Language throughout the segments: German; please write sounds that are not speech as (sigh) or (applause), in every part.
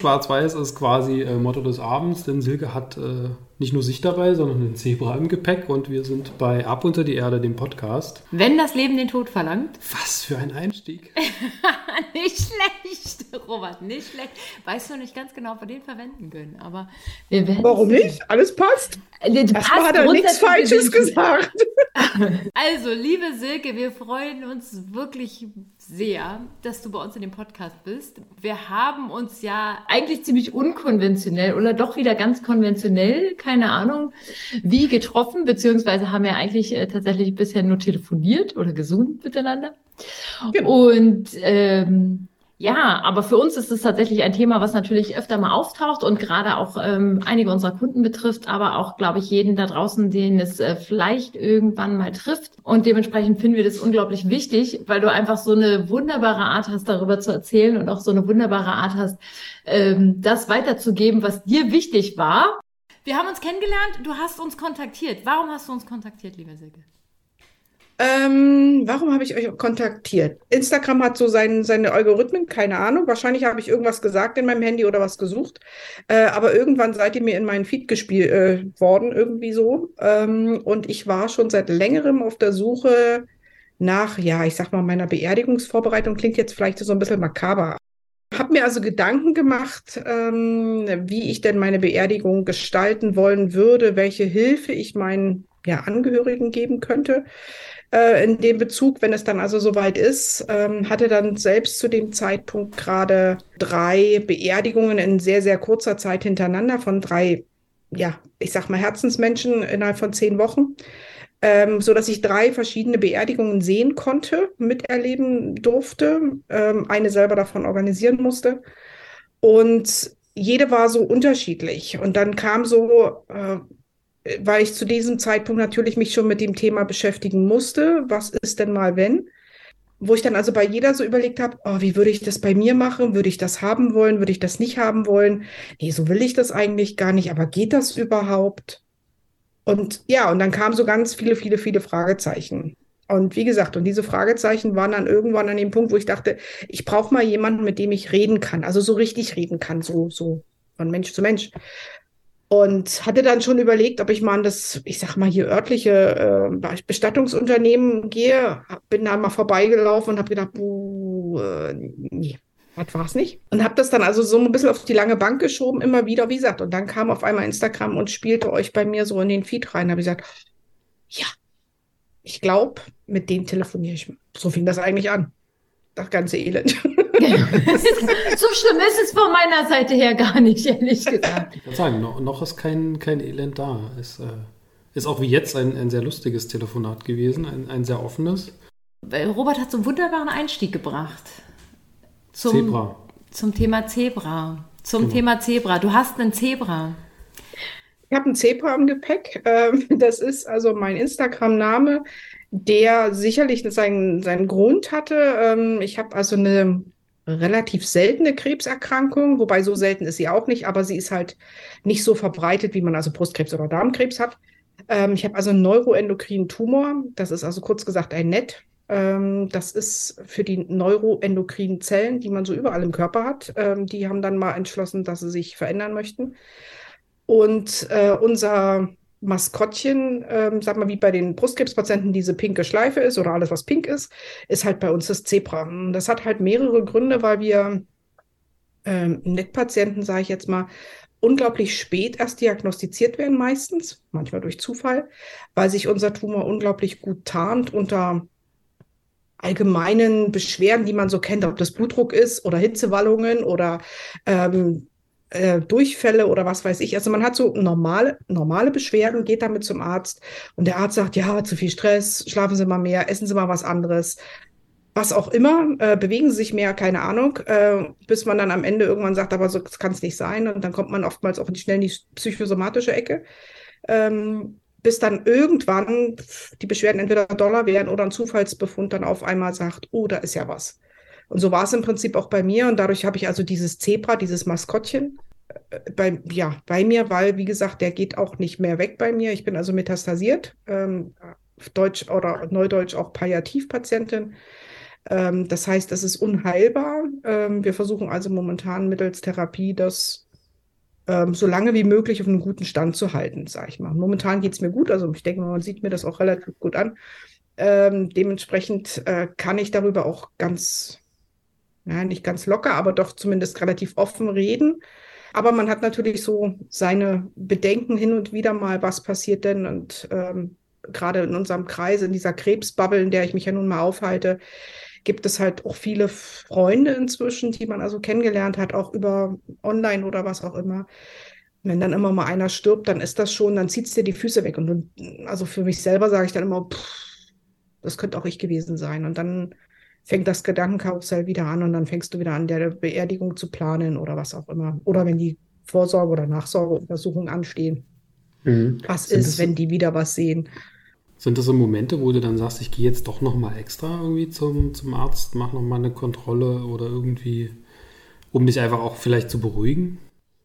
Schwarz-Weiß ist quasi äh, Motto des Abends, denn Silke hat äh, nicht nur sich dabei, sondern einen Zebra im Gepäck und wir sind bei Ab unter die Erde, dem Podcast. Wenn das Leben den Tod verlangt. Was für ein Einstieg. (laughs) nicht schlecht, Robert, nicht schlecht. Weißt du nicht ganz genau, ob wir den verwenden können, aber wir werden Warum nicht? Alles passt. Äh, das Erstmal hat er nichts Falsches gesagt. (laughs) Also, liebe Silke, wir freuen uns wirklich sehr, dass du bei uns in dem Podcast bist. Wir haben uns ja eigentlich ziemlich unkonventionell oder doch wieder ganz konventionell, keine Ahnung, wie getroffen, beziehungsweise haben wir eigentlich äh, tatsächlich bisher nur telefoniert oder gesund miteinander. Genau. Und ähm, ja, aber für uns ist es tatsächlich ein Thema, was natürlich öfter mal auftaucht und gerade auch ähm, einige unserer Kunden betrifft, aber auch, glaube ich, jeden da draußen, den es äh, vielleicht irgendwann mal trifft. Und dementsprechend finden wir das unglaublich wichtig, weil du einfach so eine wunderbare Art hast, darüber zu erzählen und auch so eine wunderbare Art hast, ähm, das weiterzugeben, was dir wichtig war. Wir haben uns kennengelernt, du hast uns kontaktiert. Warum hast du uns kontaktiert, lieber Silke? Ähm, warum habe ich euch kontaktiert? Instagram hat so sein, seine Algorithmen, keine Ahnung. Wahrscheinlich habe ich irgendwas gesagt in meinem Handy oder was gesucht. Äh, aber irgendwann seid ihr mir in meinen Feed gespielt äh, worden, irgendwie so. Ähm, und ich war schon seit längerem auf der Suche nach, ja, ich sag mal, meiner Beerdigungsvorbereitung. Klingt jetzt vielleicht so ein bisschen makaber. Habe mir also Gedanken gemacht, ähm, wie ich denn meine Beerdigung gestalten wollen würde, welche Hilfe ich meinen ja, Angehörigen geben könnte äh, in dem Bezug, wenn es dann also soweit ist, ähm, hatte dann selbst zu dem Zeitpunkt gerade drei Beerdigungen in sehr, sehr kurzer Zeit hintereinander von drei, ja, ich sag mal Herzensmenschen innerhalb von zehn Wochen. Ähm, so dass ich drei verschiedene Beerdigungen sehen konnte, miterleben durfte, ähm, eine selber davon organisieren musste. Und jede war so unterschiedlich. Und dann kam so äh, weil ich zu diesem Zeitpunkt natürlich mich schon mit dem Thema beschäftigen musste. Was ist denn mal, wenn? Wo ich dann also bei jeder so überlegt habe, oh, wie würde ich das bei mir machen? Würde ich das haben wollen? Würde ich das nicht haben wollen? Nee, so will ich das eigentlich gar nicht, aber geht das überhaupt? Und ja, und dann kamen so ganz viele, viele, viele Fragezeichen. Und wie gesagt, und diese Fragezeichen waren dann irgendwann an dem Punkt, wo ich dachte, ich brauche mal jemanden, mit dem ich reden kann, also so richtig reden kann, so, so von Mensch zu Mensch. Und hatte dann schon überlegt, ob ich mal an das, ich sag mal, hier örtliche äh, Bestattungsunternehmen gehe. Bin da mal vorbeigelaufen und habe gedacht, buh, äh, nee, das war's nicht. Und habe das dann also so ein bisschen auf die lange Bank geschoben, immer wieder, wie gesagt. Und dann kam auf einmal Instagram und spielte euch bei mir so in den Feed rein. Habe ich gesagt, ja, ich glaube, mit denen telefoniere ich. So fing das eigentlich an. Das ganze Elend. (laughs) so schlimm ist es von meiner Seite her gar nicht, ehrlich gesagt. Ich würde sagen, noch, noch, ist kein, kein Elend da. Es äh, ist auch wie jetzt ein, ein sehr lustiges Telefonat gewesen, ein, ein sehr offenes. Robert hat so einen wunderbaren Einstieg gebracht. Zum, Zebra. Zum Thema Zebra. Zum genau. Thema Zebra. Du hast einen Zebra. Ich habe einen Zebra im Gepäck. Ähm, das ist also mein Instagram-Name, der sicherlich seinen, seinen Grund hatte. Ähm, ich habe also eine relativ seltene Krebserkrankung, wobei so selten ist sie auch nicht, aber sie ist halt nicht so verbreitet, wie man also Brustkrebs oder Darmkrebs hat. Ähm, ich habe also einen neuroendokrinen Tumor, das ist also kurz gesagt ein NET. Ähm, das ist für die neuroendokrinen Zellen, die man so überall im Körper hat. Die haben dann mal entschlossen, dass sie sich verändern möchten. Und äh, unser Maskottchen, ähm, sag mal, wie bei den Brustkrebspatienten diese pinke Schleife ist oder alles, was pink ist, ist halt bei uns das Zebra. Das hat halt mehrere Gründe, weil wir ähm, NET-Patienten, sage ich jetzt mal, unglaublich spät erst diagnostiziert werden, meistens, manchmal durch Zufall, weil sich unser Tumor unglaublich gut tarnt unter allgemeinen Beschwerden, die man so kennt, ob das Blutdruck ist oder Hitzewallungen oder ähm, äh, Durchfälle oder was weiß ich. Also man hat so normale, normale Beschwerden, geht damit zum Arzt und der Arzt sagt, ja, zu viel Stress, schlafen Sie mal mehr, essen Sie mal was anderes. Was auch immer, äh, bewegen Sie sich mehr, keine Ahnung, äh, bis man dann am Ende irgendwann sagt, aber so kann es nicht sein. Und dann kommt man oftmals auch schnell in die psychosomatische Ecke. Ähm, bis dann irgendwann die Beschwerden entweder Dollar werden oder ein Zufallsbefund dann auf einmal sagt, oh, da ist ja was. Und so war es im Prinzip auch bei mir. Und dadurch habe ich also dieses Zebra, dieses Maskottchen äh, bei, ja, bei mir, weil, wie gesagt, der geht auch nicht mehr weg bei mir. Ich bin also metastasiert, ähm, Deutsch oder Neudeutsch auch Palliativpatientin. Ähm, das heißt, es ist unheilbar. Ähm, wir versuchen also momentan mittels Therapie das ähm, so lange wie möglich auf einem guten Stand zu halten, sage ich mal. Momentan geht es mir gut, also ich denke, man sieht mir das auch relativ gut an. Ähm, dementsprechend äh, kann ich darüber auch ganz, ja, nicht ganz locker, aber doch zumindest relativ offen reden. Aber man hat natürlich so seine Bedenken hin und wieder mal, was passiert denn? Und ähm, gerade in unserem Kreis, in dieser Krebsbubble, in der ich mich ja nun mal aufhalte, gibt es halt auch viele Freunde inzwischen, die man also kennengelernt hat, auch über online oder was auch immer. Wenn dann immer mal einer stirbt, dann ist das schon, dann zieht es dir die Füße weg. Und also für mich selber sage ich dann immer, pff, das könnte auch ich gewesen sein. Und dann fängt das Gedankenkarussell wieder an und dann fängst du wieder an, der Beerdigung zu planen oder was auch immer. Oder wenn die Vorsorge- oder Nachsorgeuntersuchungen anstehen. Mhm. Was Sind ist, wenn die wieder was sehen? Sind das so Momente, wo du dann sagst, ich gehe jetzt doch nochmal extra irgendwie zum, zum Arzt, mache nochmal eine Kontrolle oder irgendwie, um dich einfach auch vielleicht zu beruhigen?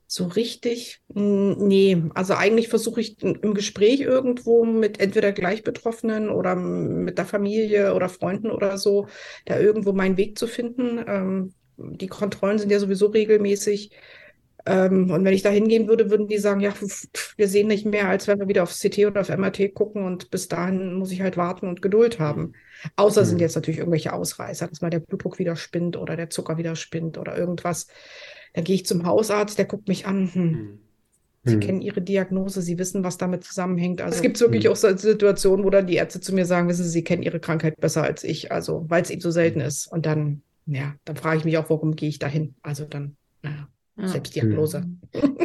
So richtig? Nee, also eigentlich versuche ich im Gespräch irgendwo mit entweder Gleichbetroffenen oder mit der Familie oder Freunden oder so, da irgendwo meinen Weg zu finden. Ähm, die Kontrollen sind ja sowieso regelmäßig. Ähm, und wenn ich da hingehen würde, würden die sagen, ja, wir sehen nicht mehr, als wenn wir wieder auf CT oder auf MRT gucken und bis dahin muss ich halt warten und Geduld haben. Außer mhm. sind jetzt natürlich irgendwelche Ausreißer, dass mal der Blutdruck wieder spinnt oder der Zucker wieder spinnt oder irgendwas. Dann gehe ich zum Hausarzt, der guckt mich an. Hm. Mhm. Sie mhm. kennen ihre Diagnose, sie wissen, was damit zusammenhängt. Also es gibt wirklich mhm. auch so Situationen, wo dann die Ärzte zu mir sagen, wissen Sie, Sie kennen Ihre Krankheit besser als ich, also weil es eben so selten mhm. ist. Und dann, ja, dann frage ich mich auch, warum gehe ich dahin? Also dann, naja. Selbstdiagnose. Mhm. (laughs)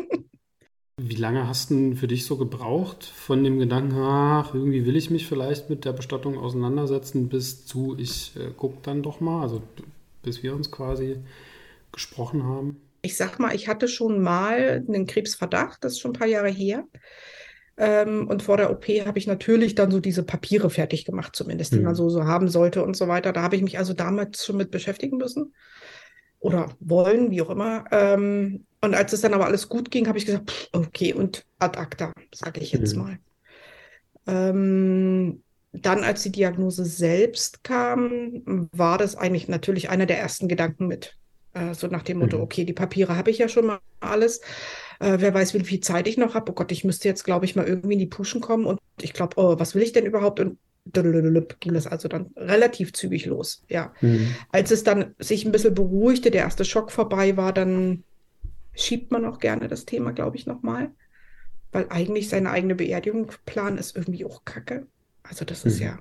Wie lange hast du für dich so gebraucht von dem Gedanken, ach, irgendwie will ich mich vielleicht mit der Bestattung auseinandersetzen, bis zu, ich äh, gucke dann doch mal, also bis wir uns quasi gesprochen haben? Ich sag mal, ich hatte schon mal einen Krebsverdacht, das ist schon ein paar Jahre her. Ähm, und vor der OP habe ich natürlich dann so diese Papiere fertig gemacht, zumindest, die mhm. man so, so haben sollte und so weiter. Da habe ich mich also damals schon mit beschäftigen müssen oder wollen, wie auch immer. Ähm, und als es dann aber alles gut ging, habe ich gesagt, pff, okay, und ad acta, sage ich jetzt mhm. mal. Ähm, dann, als die Diagnose selbst kam, war das eigentlich natürlich einer der ersten Gedanken mit. Äh, so nach dem Motto, mhm. okay, die Papiere habe ich ja schon mal alles. Äh, wer weiß, wie viel Zeit ich noch habe. Oh Gott, ich müsste jetzt, glaube ich, mal irgendwie in die Puschen kommen. Und ich glaube, oh, was will ich denn überhaupt? Und ging das also dann relativ zügig los. Ja. Mhm. Als es dann sich ein bisschen beruhigte, der erste Schock vorbei war, dann schiebt man auch gerne das Thema, glaube ich, nochmal. Weil eigentlich seine eigene Beerdigung planen ist irgendwie auch kacke. Also das mhm. ist ja,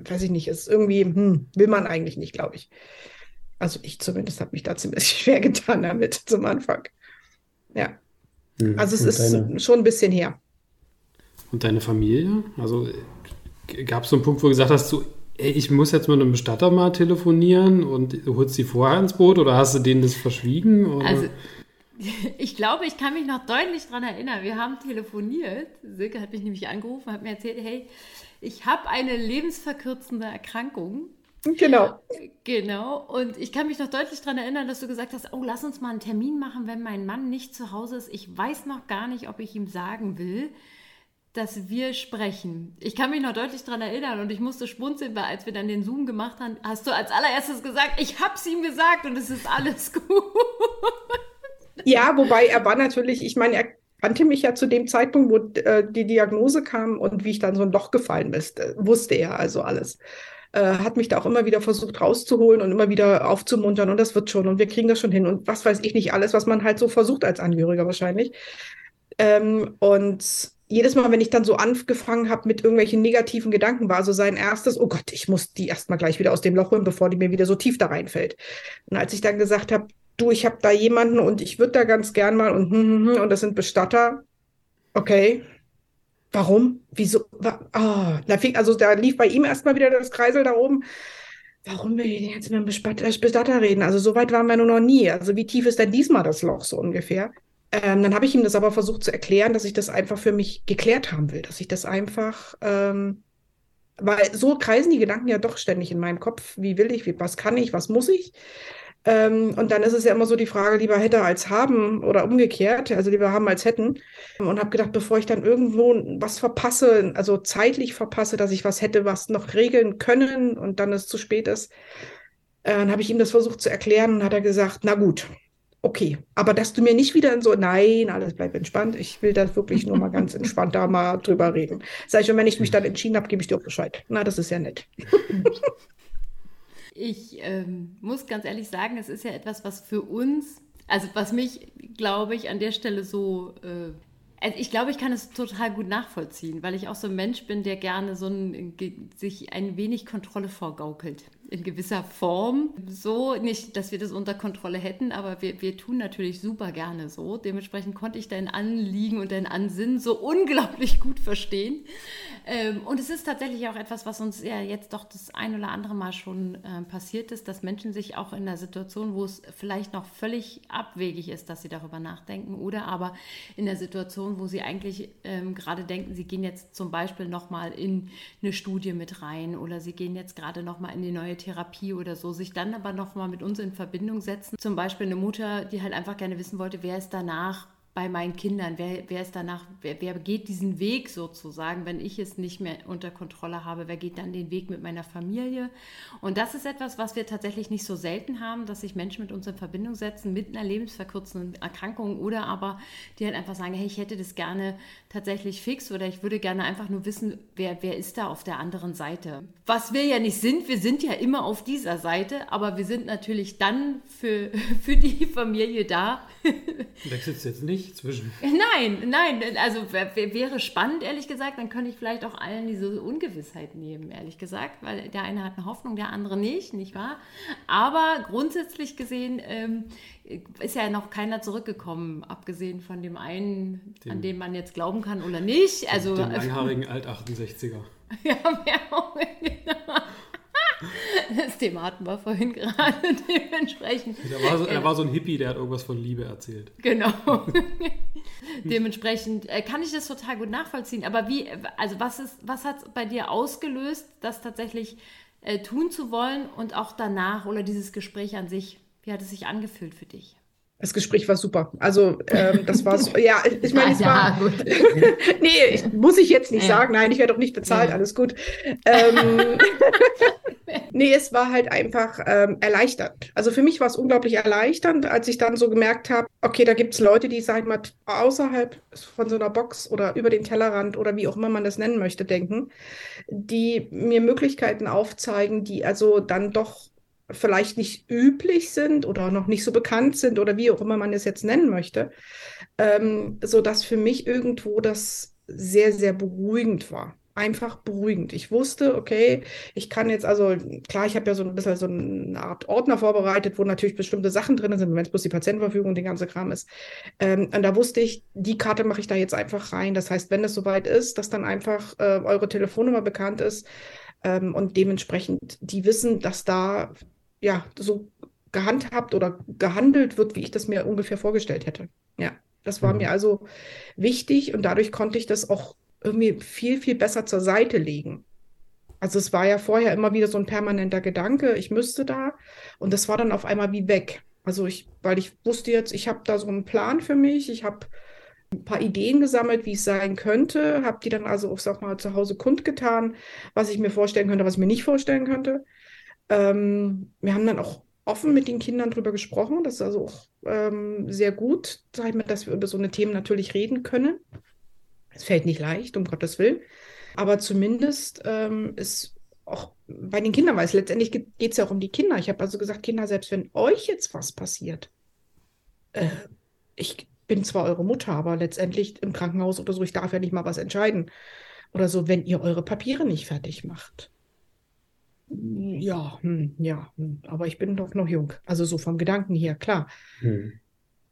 weiß ich nicht, ist irgendwie, hm, will man eigentlich nicht, glaube ich. Also ich zumindest habe mich da ziemlich (laughs) schwer getan damit zum Anfang. Ja. Mhm. Also es Und ist deine... schon ein bisschen her. Und deine Familie? Also gab es so einen Punkt, wo du gesagt hast, so, ey, ich muss jetzt mit einem Bestatter mal telefonieren und holst sie vorher ins Boot oder hast du denen das verschwiegen? Oder? Also, (laughs) ich glaube, ich kann mich noch deutlich daran erinnern. Wir haben telefoniert. Silke hat mich nämlich angerufen, hat mir erzählt, hey, ich habe eine lebensverkürzende Erkrankung. Genau. Genau. Und ich kann mich noch deutlich daran erinnern, dass du gesagt hast, oh, lass uns mal einen Termin machen, wenn mein Mann nicht zu Hause ist. Ich weiß noch gar nicht, ob ich ihm sagen will dass wir sprechen. Ich kann mich noch deutlich daran erinnern und ich musste schmunzeln, weil als wir dann den Zoom gemacht haben, hast du als allererstes gesagt, ich hab's ihm gesagt und es ist alles (laughs) gut. Ja, wobei er war natürlich, ich meine, er kannte mich ja zu dem Zeitpunkt, wo äh, die Diagnose kam und wie ich dann so ein Loch gefallen bin, äh, wusste er also alles. Äh, hat mich da auch immer wieder versucht rauszuholen und immer wieder aufzumuntern und das wird schon und wir kriegen das schon hin und was weiß ich nicht alles, was man halt so versucht als Angehöriger wahrscheinlich. Ähm, und jedes Mal, wenn ich dann so angefangen habe mit irgendwelchen negativen Gedanken, war so sein erstes, oh Gott, ich muss die erstmal gleich wieder aus dem Loch holen, bevor die mir wieder so tief da reinfällt. Und als ich dann gesagt habe, du, ich habe da jemanden und ich würde da ganz gern mal und hm, hm, hm, und das sind Bestatter, okay. Warum? Wieso? Oh, da fing, also da lief bei ihm erstmal wieder das Kreisel da oben. Warum will ich jetzt mit einem Bestatter reden? Also so weit waren wir nur noch nie. Also wie tief ist denn diesmal das Loch so ungefähr? Ähm, dann habe ich ihm das aber versucht zu erklären, dass ich das einfach für mich geklärt haben will, dass ich das einfach, ähm, weil so kreisen die Gedanken ja doch ständig in meinem Kopf. Wie will ich, wie, was kann ich, was muss ich? Ähm, und dann ist es ja immer so die Frage, lieber hätte als haben oder umgekehrt, also lieber haben als hätten. Und habe gedacht, bevor ich dann irgendwo was verpasse, also zeitlich verpasse, dass ich was hätte, was noch regeln können und dann es zu spät ist, äh, dann habe ich ihm das versucht zu erklären und hat er gesagt, na gut, okay, aber dass du mir nicht wieder in so, nein, alles bleibt entspannt, ich will das wirklich nur mal ganz entspannt da mal drüber reden. Sag ich, und wenn ich mich dann entschieden habe, gebe ich dir auch Bescheid. Na, das ist ja nett. (laughs) Ich ähm, muss ganz ehrlich sagen, es ist ja etwas, was für uns, also was mich, glaube ich, an der Stelle so äh, also ich glaube, ich kann es total gut nachvollziehen, weil ich auch so ein Mensch bin, der gerne so ein, sich ein wenig Kontrolle vorgaukelt in gewisser Form so. Nicht, dass wir das unter Kontrolle hätten, aber wir, wir tun natürlich super gerne so. Dementsprechend konnte ich dein Anliegen und dein Ansinnen so unglaublich gut verstehen. Ähm, und es ist tatsächlich auch etwas, was uns ja jetzt doch das ein oder andere Mal schon äh, passiert ist, dass Menschen sich auch in der Situation, wo es vielleicht noch völlig abwegig ist, dass sie darüber nachdenken, oder aber in der Situation, wo sie eigentlich ähm, gerade denken, sie gehen jetzt zum Beispiel nochmal in eine Studie mit rein oder sie gehen jetzt gerade nochmal in die neue Therapie oder so, sich dann aber nochmal mit uns in Verbindung setzen. Zum Beispiel eine Mutter, die halt einfach gerne wissen wollte, wer ist danach bei meinen Kindern? Wer, wer ist danach, wer, wer, geht diesen Weg sozusagen, wenn ich es nicht mehr unter Kontrolle habe? Wer geht dann den Weg mit meiner Familie? Und das ist etwas, was wir tatsächlich nicht so selten haben, dass sich Menschen mit uns in Verbindung setzen mit einer lebensverkürzenden Erkrankung oder aber die halt einfach sagen, hey, ich hätte das gerne tatsächlich fix oder ich würde gerne einfach nur wissen, wer, wer ist da auf der anderen Seite. Was wir ja nicht sind, wir sind ja immer auf dieser Seite, aber wir sind natürlich dann für, (laughs) für die Familie da. Wechselt jetzt nicht? Zwischen. (laughs) Nein, nein, also wäre spannend, ehrlich gesagt, dann könnte ich vielleicht auch allen diese Ungewissheit nehmen, ehrlich gesagt, weil der eine hat eine Hoffnung, der andere nicht, nicht wahr? Aber grundsätzlich gesehen ähm, ist ja noch keiner zurückgekommen, abgesehen von dem einen, dem, an den man jetzt glauben kann oder nicht. Also, dem langhaarigen Alt-68er. (laughs) ja, mehr, genau. Das Thema hatten wir vorhin gerade (laughs) dementsprechend. Er war, so, er war so ein Hippie, der hat irgendwas von Liebe erzählt. Genau. (laughs) (laughs) dementsprechend äh, kann ich das total gut nachvollziehen. Aber wie, also was ist, was hat es bei dir ausgelöst, das tatsächlich äh, tun zu wollen und auch danach oder dieses Gespräch an sich? Wie hat es sich angefühlt für dich? Das Gespräch war super. Also ähm, das war so, ja, ich meine, es war. Nee, ich, muss ich jetzt nicht ja. sagen. Nein, ich werde doch nicht bezahlt, ja. alles gut. Ähm, (laughs) nee, es war halt einfach ähm, erleichternd. Also für mich war es unglaublich erleichternd, als ich dann so gemerkt habe, okay, da gibt es Leute, die, sag ich mal, außerhalb von so einer Box oder über den Tellerrand oder wie auch immer man das nennen möchte, denken, die mir Möglichkeiten aufzeigen, die also dann doch vielleicht nicht üblich sind oder noch nicht so bekannt sind oder wie auch immer man es jetzt nennen möchte, ähm, so dass für mich irgendwo das sehr, sehr beruhigend war. Einfach beruhigend. Ich wusste, okay, ich kann jetzt also, klar, ich habe ja so ein bisschen so eine Art Ordner vorbereitet, wo natürlich bestimmte Sachen drin sind, wenn es bloß die Patientenverfügung und den ganze Kram ist. Ähm, und da wusste ich, die Karte mache ich da jetzt einfach rein. Das heißt, wenn es soweit ist, dass dann einfach äh, eure Telefonnummer bekannt ist, ähm, und dementsprechend die wissen, dass da ja, so gehandhabt oder gehandelt wird, wie ich das mir ungefähr vorgestellt hätte. Ja, das war mhm. mir also wichtig und dadurch konnte ich das auch irgendwie viel, viel besser zur Seite legen. Also es war ja vorher immer wieder so ein permanenter Gedanke, ich müsste da und das war dann auf einmal wie weg. Also ich, weil ich wusste jetzt, ich habe da so einen Plan für mich, ich habe ein paar Ideen gesammelt, wie es sein könnte, habe die dann also auch sag mal zu Hause kundgetan, was ich mir vorstellen könnte, was ich mir nicht vorstellen könnte. Ähm, wir haben dann auch offen mit den Kindern darüber gesprochen. Das ist also auch ähm, sehr gut, sag ich mal, dass wir über so eine Themen natürlich reden können. Es fällt nicht leicht, um Gottes Willen. Aber zumindest ähm, ist auch bei den Kindern, weil es letztendlich geht es ja auch um die Kinder. Ich habe also gesagt, Kinder, selbst wenn euch jetzt was passiert, äh, ich bin zwar eure Mutter, aber letztendlich im Krankenhaus oder so, ich darf ja nicht mal was entscheiden. Oder so, wenn ihr eure Papiere nicht fertig macht ja, hm, ja, hm. aber ich bin doch noch jung. Also so vom Gedanken her, klar. Hm.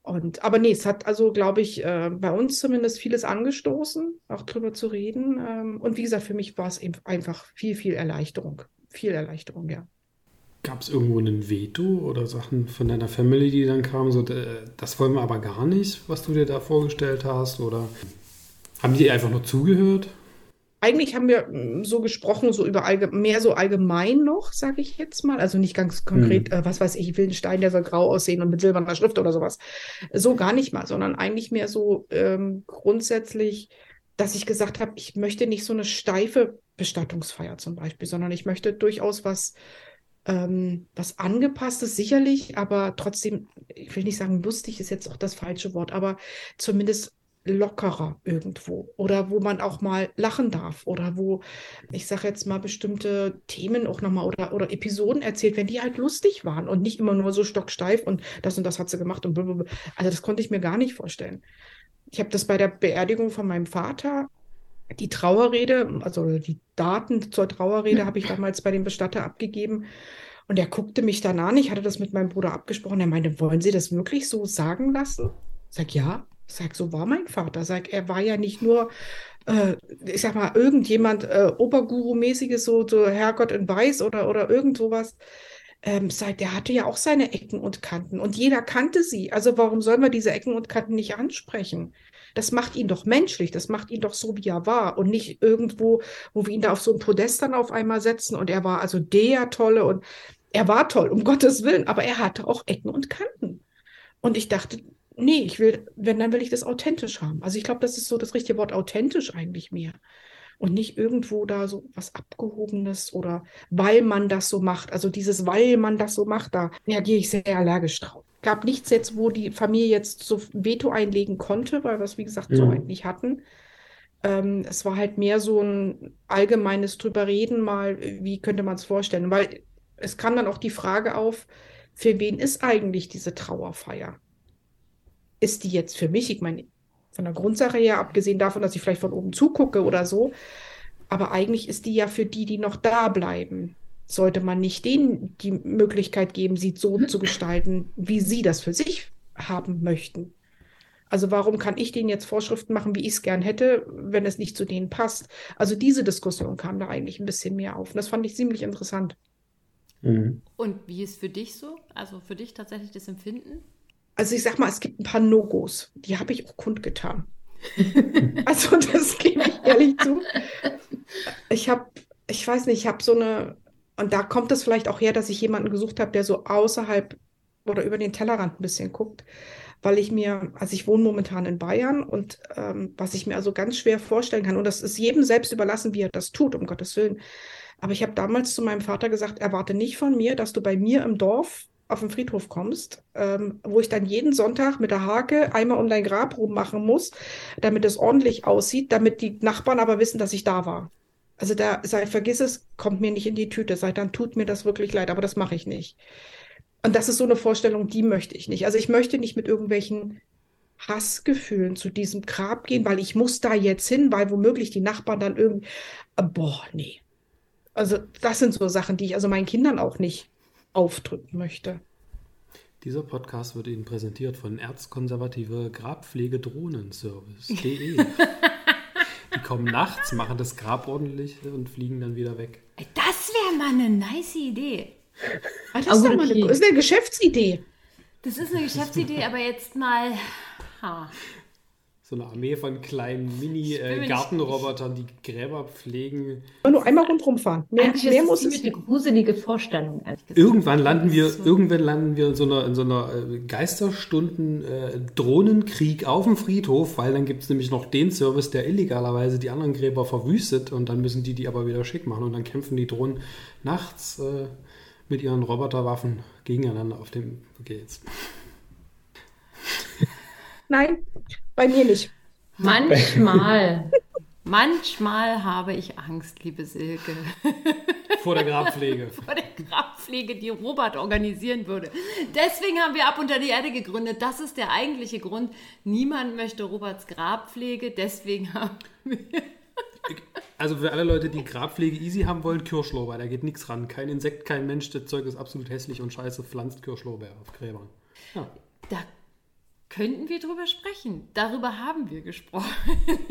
Und, aber nee, es hat also, glaube ich, äh, bei uns zumindest vieles angestoßen, auch drüber zu reden. Ähm, und wie gesagt, für mich war es eben einfach viel, viel Erleichterung. Viel Erleichterung, ja. Gab es irgendwo ein Veto oder Sachen von deiner Family, die dann kamen, so, das wollen wir aber gar nicht, was du dir da vorgestellt hast? Oder haben die einfach nur zugehört? Eigentlich haben wir mm, so gesprochen, so über mehr so allgemein noch, sage ich jetzt mal. Also nicht ganz konkret, Mhm. äh, was weiß ich, ich will einen Stein, der soll grau aussehen und mit silberner Schrift oder sowas. So gar nicht mal, sondern eigentlich mehr so ähm, grundsätzlich, dass ich gesagt habe, ich möchte nicht so eine steife Bestattungsfeier zum Beispiel, sondern ich möchte durchaus was, ähm, was angepasstes, sicherlich, aber trotzdem, ich will nicht sagen, lustig ist jetzt auch das falsche Wort, aber zumindest lockerer irgendwo oder wo man auch mal lachen darf oder wo, ich sage jetzt mal, bestimmte Themen auch nochmal oder, oder Episoden erzählt werden, die halt lustig waren und nicht immer nur so stocksteif und das und das hat sie gemacht und blablabla. Also das konnte ich mir gar nicht vorstellen. Ich habe das bei der Beerdigung von meinem Vater, die Trauerrede, also die Daten zur Trauerrede habe ich damals bei dem Bestatter abgegeben. Und er guckte mich dann an. Ich hatte das mit meinem Bruder abgesprochen. Er meinte, wollen Sie das wirklich so sagen lassen? Sag ja. Sag, so war mein Vater. Sag, er war ja nicht nur, äh, ich sag mal, irgendjemand äh, Oberguru-mäßiges, so, so Herrgott in Weiß oder, oder irgend sowas. Ähm, sag, der hatte ja auch seine Ecken und Kanten und jeder kannte sie. Also warum sollen wir diese Ecken und Kanten nicht ansprechen? Das macht ihn doch menschlich, das macht ihn doch so, wie er war und nicht irgendwo, wo wir ihn da auf so ein Podest dann auf einmal setzen und er war also der Tolle und er war toll, um Gottes Willen, aber er hatte auch Ecken und Kanten. Und ich dachte, nee, ich will, wenn, dann will ich das authentisch haben. Also ich glaube, das ist so das richtige Wort, authentisch eigentlich mehr. Und nicht irgendwo da so was Abgehobenes oder weil man das so macht. Also dieses, weil man das so macht, da reagiere ich sehr allergisch drauf. Gab nichts jetzt, wo die Familie jetzt so Veto einlegen konnte, weil wir es, wie gesagt, so Mhm. weit nicht hatten. Ähm, es war halt mehr so ein allgemeines drüber reden, mal, wie könnte man es vorstellen? Weil es kam dann auch die Frage auf, für wen ist eigentlich diese Trauerfeier? Ist die jetzt für mich? Ich meine, von der Grundsache her, abgesehen davon, dass ich vielleicht von oben zugucke oder so, aber eigentlich ist die ja für die, die noch da bleiben. Sollte man nicht denen die Möglichkeit geben, sie so zu gestalten, wie sie das für sich haben möchten? Also warum kann ich denen jetzt Vorschriften machen, wie ich es gern hätte, wenn es nicht zu denen passt? Also diese Diskussion kam da eigentlich ein bisschen mehr auf. Und das fand ich ziemlich interessant. Mhm. Und wie ist für dich so? Also für dich tatsächlich das Empfinden? Also ich sag mal, es gibt ein paar No-Gos, die habe ich auch kundgetan. (laughs) Also das gebe ich ehrlich zu. Ich habe, ich weiß nicht, ich habe so eine, und da kommt es vielleicht auch her, dass ich jemanden gesucht habe, der so außerhalb oder über den Tellerrand ein bisschen guckt, weil ich mir, also ich wohne momentan in Bayern und ähm, was ich mir also ganz schwer vorstellen kann, und das ist jedem selbst überlassen, wie er das tut, um Gottes Willen. Aber ich habe damals zu meinem Vater gesagt, erwarte nicht von mir, dass du bei mir im Dorf auf den Friedhof kommst, ähm, wo ich dann jeden Sonntag mit der Hake einmal um dein Grab rummachen muss, damit es ordentlich aussieht, damit die Nachbarn aber wissen, dass ich da war. Also da, sei, vergiss es, kommt mir nicht in die Tüte, sei dann tut mir das wirklich leid, aber das mache ich nicht. Und das ist so eine Vorstellung, die möchte ich nicht. Also ich möchte nicht mit irgendwelchen Hassgefühlen zu diesem Grab gehen, weil ich muss da jetzt hin, weil womöglich die Nachbarn dann irgendwie, boah, nee. Also das sind so Sachen, die ich also meinen Kindern auch nicht aufdrücken möchte. Dieser Podcast wird Ihnen präsentiert von Erzkonservative Grabpflege Drohnenservice.de. (laughs) Die kommen nachts, machen das Grab ordentlich und fliegen dann wieder weg. Ey, Das wäre mal eine nice Idee. Ah, das ist, Aber doch mal eine, ist eine Geschäftsidee. Das ist eine Geschäftsidee, aber jetzt mal. Ha. So eine Armee von kleinen Mini-Gartenrobotern, die Gräber pflegen. Nur einmal rundherum fahren. Mehr, Eigentlich mehr ist muss es eine gruselige Vorstellung. Irgendwann landen wir, So. irgendwann landen wir in so einer, in so einer äh, Geisterstunden äh, auf dem Friedhof, weil dann gibt es nämlich noch den Service, der illegalerweise die anderen Gräber verwüstet und dann müssen die die aber wieder schick machen und dann kämpfen die Drohnen nachts äh, mit ihren Roboterwaffen gegeneinander auf dem. Okay, jetzt. Nein, bei mir nicht. Manchmal. (laughs) Manchmal habe ich Angst, liebe Silke, (laughs) Vor der Grabpflege. (laughs) vor der Grabpflege, die Robert organisieren würde. Deswegen haben wir ab unter die Erde gegründet. Das ist der eigentliche Grund. Niemand möchte Roberts Grabpflege, deswegen haben wir. Also für alle Leute, die Grabpflege easy haben wollen, Kirschlorbeer, da geht nichts ran. Kein Insekt, kein Mensch, das Zeug ist absolut hässlich und scheiße, pflanzt Kirschlorbeer auf Gräbern. Ja. Da könnten wir drüber sprechen. Darüber haben wir gesprochen.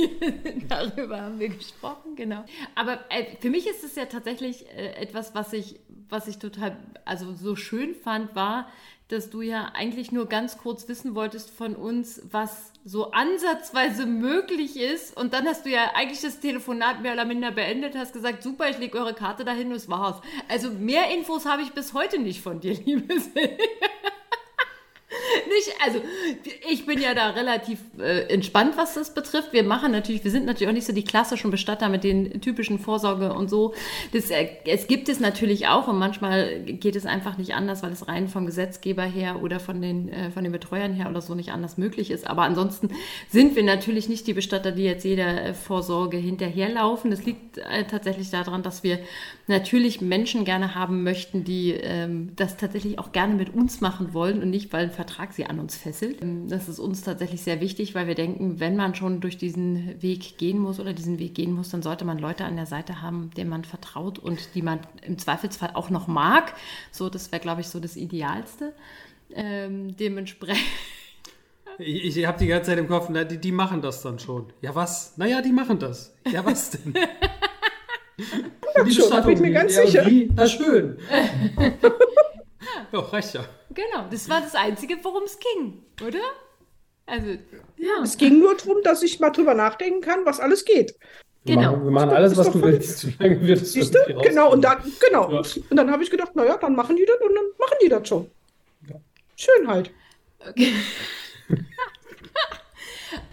(laughs) Darüber haben wir gesprochen, genau. Aber äh, für mich ist es ja tatsächlich äh, etwas, was ich, was ich total, also so schön fand, war, dass du ja eigentlich nur ganz kurz wissen wolltest von uns, was so ansatzweise möglich ist. Und dann hast du ja eigentlich das Telefonat mehr oder minder beendet, hast gesagt, super, ich lege eure Karte dahin, das war's. Also mehr Infos habe ich bis heute nicht von dir, (laughs) liebe Silke nicht, also ich bin ja da relativ äh, entspannt, was das betrifft. Wir machen natürlich, wir sind natürlich auch nicht so die klassischen Bestatter mit den typischen Vorsorge und so. Das, äh, es gibt es natürlich auch und manchmal geht es einfach nicht anders, weil es rein vom Gesetzgeber her oder von den, äh, von den Betreuern her oder so nicht anders möglich ist. Aber ansonsten sind wir natürlich nicht die Bestatter, die jetzt jeder äh, Vorsorge hinterherlaufen. Das liegt äh, tatsächlich daran, dass wir natürlich Menschen gerne haben möchten, die ähm, das tatsächlich auch gerne mit uns machen wollen und nicht, weil ein Vertrag sie an uns fesselt. Ähm, das ist uns tatsächlich sehr wichtig, weil wir denken, wenn man schon durch diesen Weg gehen muss oder diesen Weg gehen muss, dann sollte man Leute an der Seite haben, denen man vertraut und die man im Zweifelsfall auch noch mag. So, das wäre, glaube ich, so das Idealste. Ähm, dementsprechend. Ich, ich habe die ganze Zeit im Kopf, na, die, die machen das dann schon. Ja, was? Naja, die machen das. Ja, was denn? Ja, (laughs) die schon, da bin ich mir ganz ja, sicher. Die, na schön. (laughs) ja, reicht ja. Genau, das war das Einzige, worum es ging, oder? Also, ja. Es ging nur darum, dass ich mal drüber nachdenken kann, was alles geht. Genau. Wir machen, wir machen alles, was du willst, solange wir das Siehst du? Genau, und dann, genau. Ja. Und dann habe ich gedacht, naja, dann machen die das und dann machen die das schon. Ja. Schön halt. Okay. (laughs)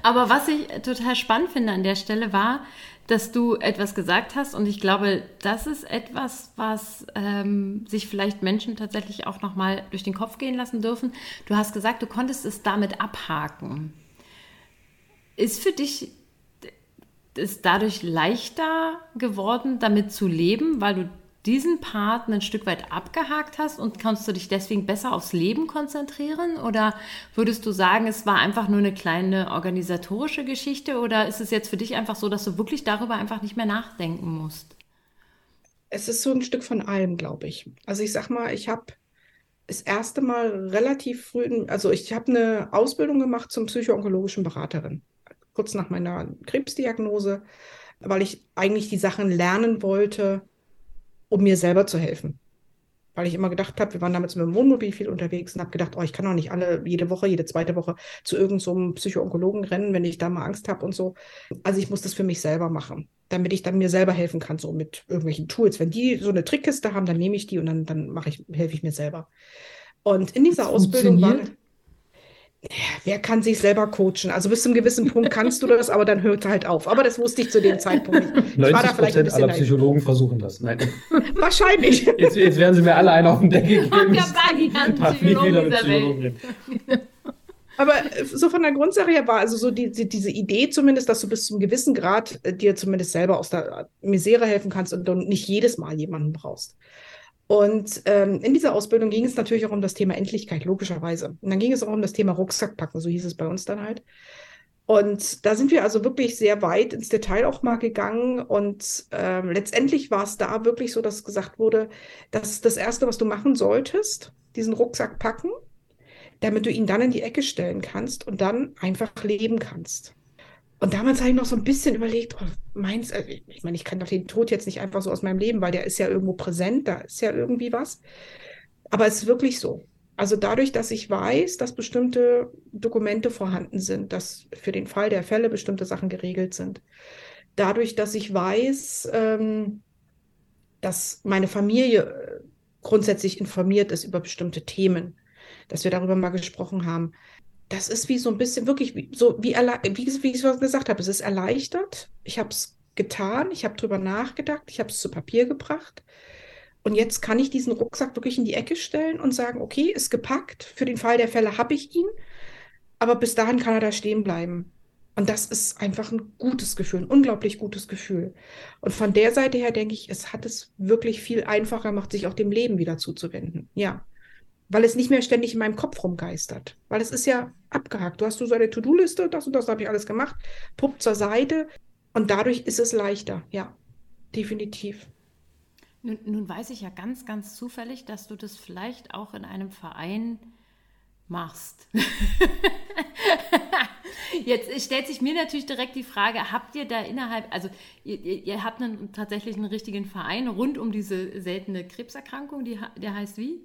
Aber was ich total spannend finde an der Stelle war, dass du etwas gesagt hast und ich glaube, das ist etwas, was ähm, sich vielleicht Menschen tatsächlich auch noch mal durch den Kopf gehen lassen dürfen. Du hast gesagt, du konntest es damit abhaken. Ist für dich ist dadurch leichter geworden, damit zu leben, weil du diesen Part ein Stück weit abgehakt hast und kannst du dich deswegen besser aufs Leben konzentrieren? Oder würdest du sagen, es war einfach nur eine kleine organisatorische Geschichte? Oder ist es jetzt für dich einfach so, dass du wirklich darüber einfach nicht mehr nachdenken musst? Es ist so ein Stück von allem, glaube ich. Also ich sag mal, ich habe das erste Mal relativ früh, also ich habe eine Ausbildung gemacht zum psychoonkologischen Beraterin, kurz nach meiner Krebsdiagnose, weil ich eigentlich die Sachen lernen wollte, um mir selber zu helfen. Weil ich immer gedacht habe, wir waren damals mit dem Wohnmobil viel unterwegs und habe gedacht, oh, ich kann doch nicht alle jede Woche, jede zweite Woche zu irgendeinem so Psychoonkologen rennen, wenn ich da mal Angst habe und so. Also ich muss das für mich selber machen, damit ich dann mir selber helfen kann, so mit irgendwelchen Tools. Wenn die so eine Trickkiste haben, dann nehme ich die und dann, dann mache ich, helfe ich mir selber. Und in dieser Ausbildung war wer kann sich selber coachen? Also bis zu einem gewissen Punkt kannst du das, aber dann hört halt auf. Aber das wusste ich zu dem Zeitpunkt nicht. 90 Prozent aller Psychologen naiv. versuchen das. Nein. Wahrscheinlich. Jetzt, jetzt, werden sie mir alle einen auf den Deckel geben. Ja, die ganzen Psychologen dieser Welt. Aber äh, so von der Grundsache her war also so die, die, diese Idee zumindest, dass du bis zu einem gewissen Grad äh, dir zumindest selber aus der Misere helfen kannst und du nicht jedes Mal jemanden brauchst. Und ähm, in dieser Ausbildung ging es natürlich auch um das Thema Endlichkeit, logischerweise. Und dann ging es auch um das Thema Rucksackpacken, so hieß es bei uns dann halt. Und da sind wir also wirklich sehr weit ins Detail auch mal gegangen. Und ähm, letztendlich war es da wirklich so, dass gesagt wurde, das ist das Erste, was du machen solltest, diesen Rucksack packen, damit du ihn dann in die Ecke stellen kannst und dann einfach leben kannst. Und damals habe ich noch so ein bisschen überlegt, oh, meins, also ich meine, ich kann doch den Tod jetzt nicht einfach so aus meinem Leben, weil der ist ja irgendwo präsent, da ist ja irgendwie was. Aber es ist wirklich so. Also dadurch, dass ich weiß, dass bestimmte Dokumente vorhanden sind, dass für den Fall der Fälle bestimmte Sachen geregelt sind. Dadurch, dass ich weiß, ähm, dass meine Familie äh, grundsätzlich informiert ist über bestimmte Themen, dass wir darüber mal gesprochen haben, das ist wie so ein bisschen wirklich wie, so wie, wie, wie ich es gesagt habe, es ist erleichtert. Ich habe es getan, ich habe drüber nachgedacht, ich habe es zu Papier gebracht. Und jetzt kann ich diesen Rucksack wirklich in die Ecke stellen und sagen, okay, ist gepackt. Für den Fall der Fälle habe ich ihn. Aber bis dahin kann er da stehen bleiben. Und das ist einfach ein gutes Gefühl, ein unglaublich gutes Gefühl. Und von der Seite her denke ich, es hat es wirklich viel einfacher gemacht, sich auch dem Leben wieder zuzuwenden. Ja weil es nicht mehr ständig in meinem Kopf rumgeistert. Weil es ist ja abgehakt. Du hast so eine To-Do-Liste, das und das habe ich alles gemacht, puppt zur Seite und dadurch ist es leichter. Ja, definitiv. Nun, nun, weiß ich ja ganz, ganz zufällig, dass du das vielleicht auch in einem Verein machst. (laughs) Jetzt stellt sich mir natürlich direkt die Frage, habt ihr da innerhalb, also ihr, ihr habt einen, tatsächlich einen richtigen Verein rund um diese seltene Krebserkrankung, die, der heißt wie?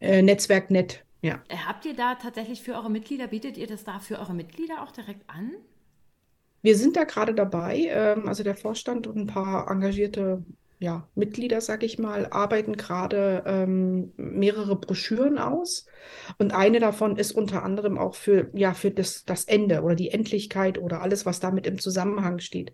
Äh, Netzwerknet, ja. Äh, habt ihr da tatsächlich für eure Mitglieder, bietet ihr das da für eure Mitglieder auch direkt an? Wir sind da gerade dabei, ähm, also der Vorstand und ein paar engagierte ja, Mitglieder, sage ich mal, arbeiten gerade ähm, mehrere Broschüren aus. Und eine davon ist unter anderem auch für, ja, für das, das Ende oder die Endlichkeit oder alles, was damit im Zusammenhang steht.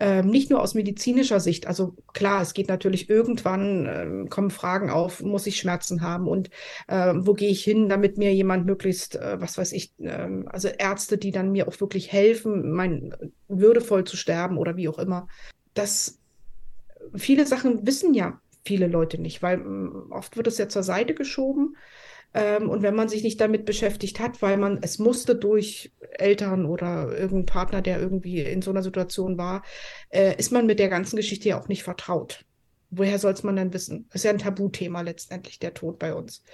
Ähm, nicht nur aus medizinischer Sicht. Also klar, es geht natürlich irgendwann, ähm, kommen Fragen auf, muss ich Schmerzen haben und äh, wo gehe ich hin, damit mir jemand möglichst, äh, was weiß ich, äh, also Ärzte, die dann mir auch wirklich helfen, mein würdevoll zu sterben oder wie auch immer. Das viele Sachen wissen ja viele Leute nicht, weil mm, oft wird es ja zur Seite geschoben. Ähm, und wenn man sich nicht damit beschäftigt hat, weil man es musste durch Eltern oder irgendeinen Partner, der irgendwie in so einer Situation war, äh, ist man mit der ganzen Geschichte ja auch nicht vertraut. Woher soll es man dann wissen? Ist ja ein Tabuthema letztendlich, der Tod bei uns.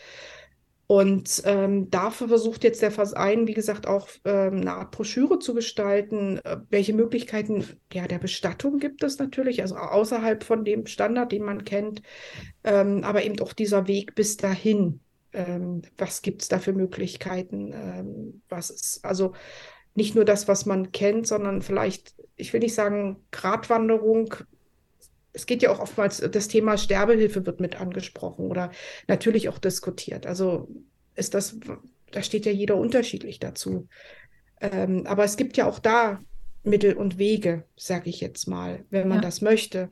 Und ähm, dafür versucht jetzt der Verein, wie gesagt, auch ähm, eine Art Broschüre zu gestalten. Äh, welche Möglichkeiten ja, der Bestattung gibt es natürlich, also außerhalb von dem Standard, den man kennt, ähm, aber eben auch dieser Weg bis dahin. Ähm, was gibt es da für Möglichkeiten? Ähm, was ist, also nicht nur das, was man kennt, sondern vielleicht, ich will nicht sagen Gratwanderung, es geht ja auch oftmals, das Thema Sterbehilfe wird mit angesprochen oder natürlich auch diskutiert. Also ist das, da steht ja jeder unterschiedlich dazu. Ähm, aber es gibt ja auch da Mittel und Wege, sage ich jetzt mal, wenn man ja. das möchte.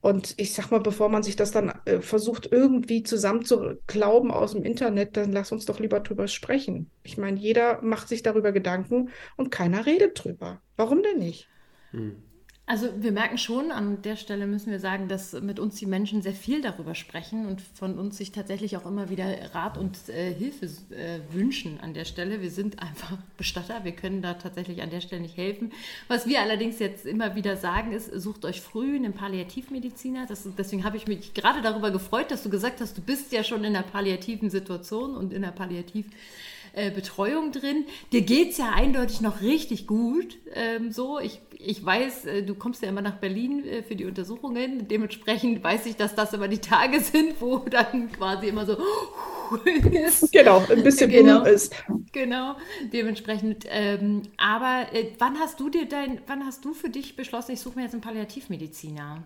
Und ich sag mal, bevor man sich das dann äh, versucht, irgendwie zusammenzuklauben aus dem Internet, dann lass uns doch lieber drüber sprechen. Ich meine, jeder macht sich darüber Gedanken und keiner redet drüber. Warum denn nicht? Hm. Also wir merken schon, an der Stelle müssen wir sagen, dass mit uns die Menschen sehr viel darüber sprechen und von uns sich tatsächlich auch immer wieder Rat und äh, Hilfe äh, wünschen an der Stelle. Wir sind einfach Bestatter, wir können da tatsächlich an der Stelle nicht helfen. Was wir allerdings jetzt immer wieder sagen ist, sucht euch früh einen Palliativmediziner. Das, deswegen habe ich mich gerade darüber gefreut, dass du gesagt hast, du bist ja schon in einer palliativen Situation und in der Palliativ äh, Betreuung drin. Dir geht es ja eindeutig noch richtig gut. Ähm, so, ich, ich weiß, äh, du kommst ja immer nach Berlin äh, für die Untersuchungen. Dementsprechend weiß ich, dass das immer die Tage (laughs) sind, wo dann quasi immer so (laughs) ist. Genau, ein bisschen genau, ist. Genau, dementsprechend. Ähm, aber äh, wann hast du dir dein, wann hast du für dich beschlossen, ich suche mir jetzt einen Palliativmediziner?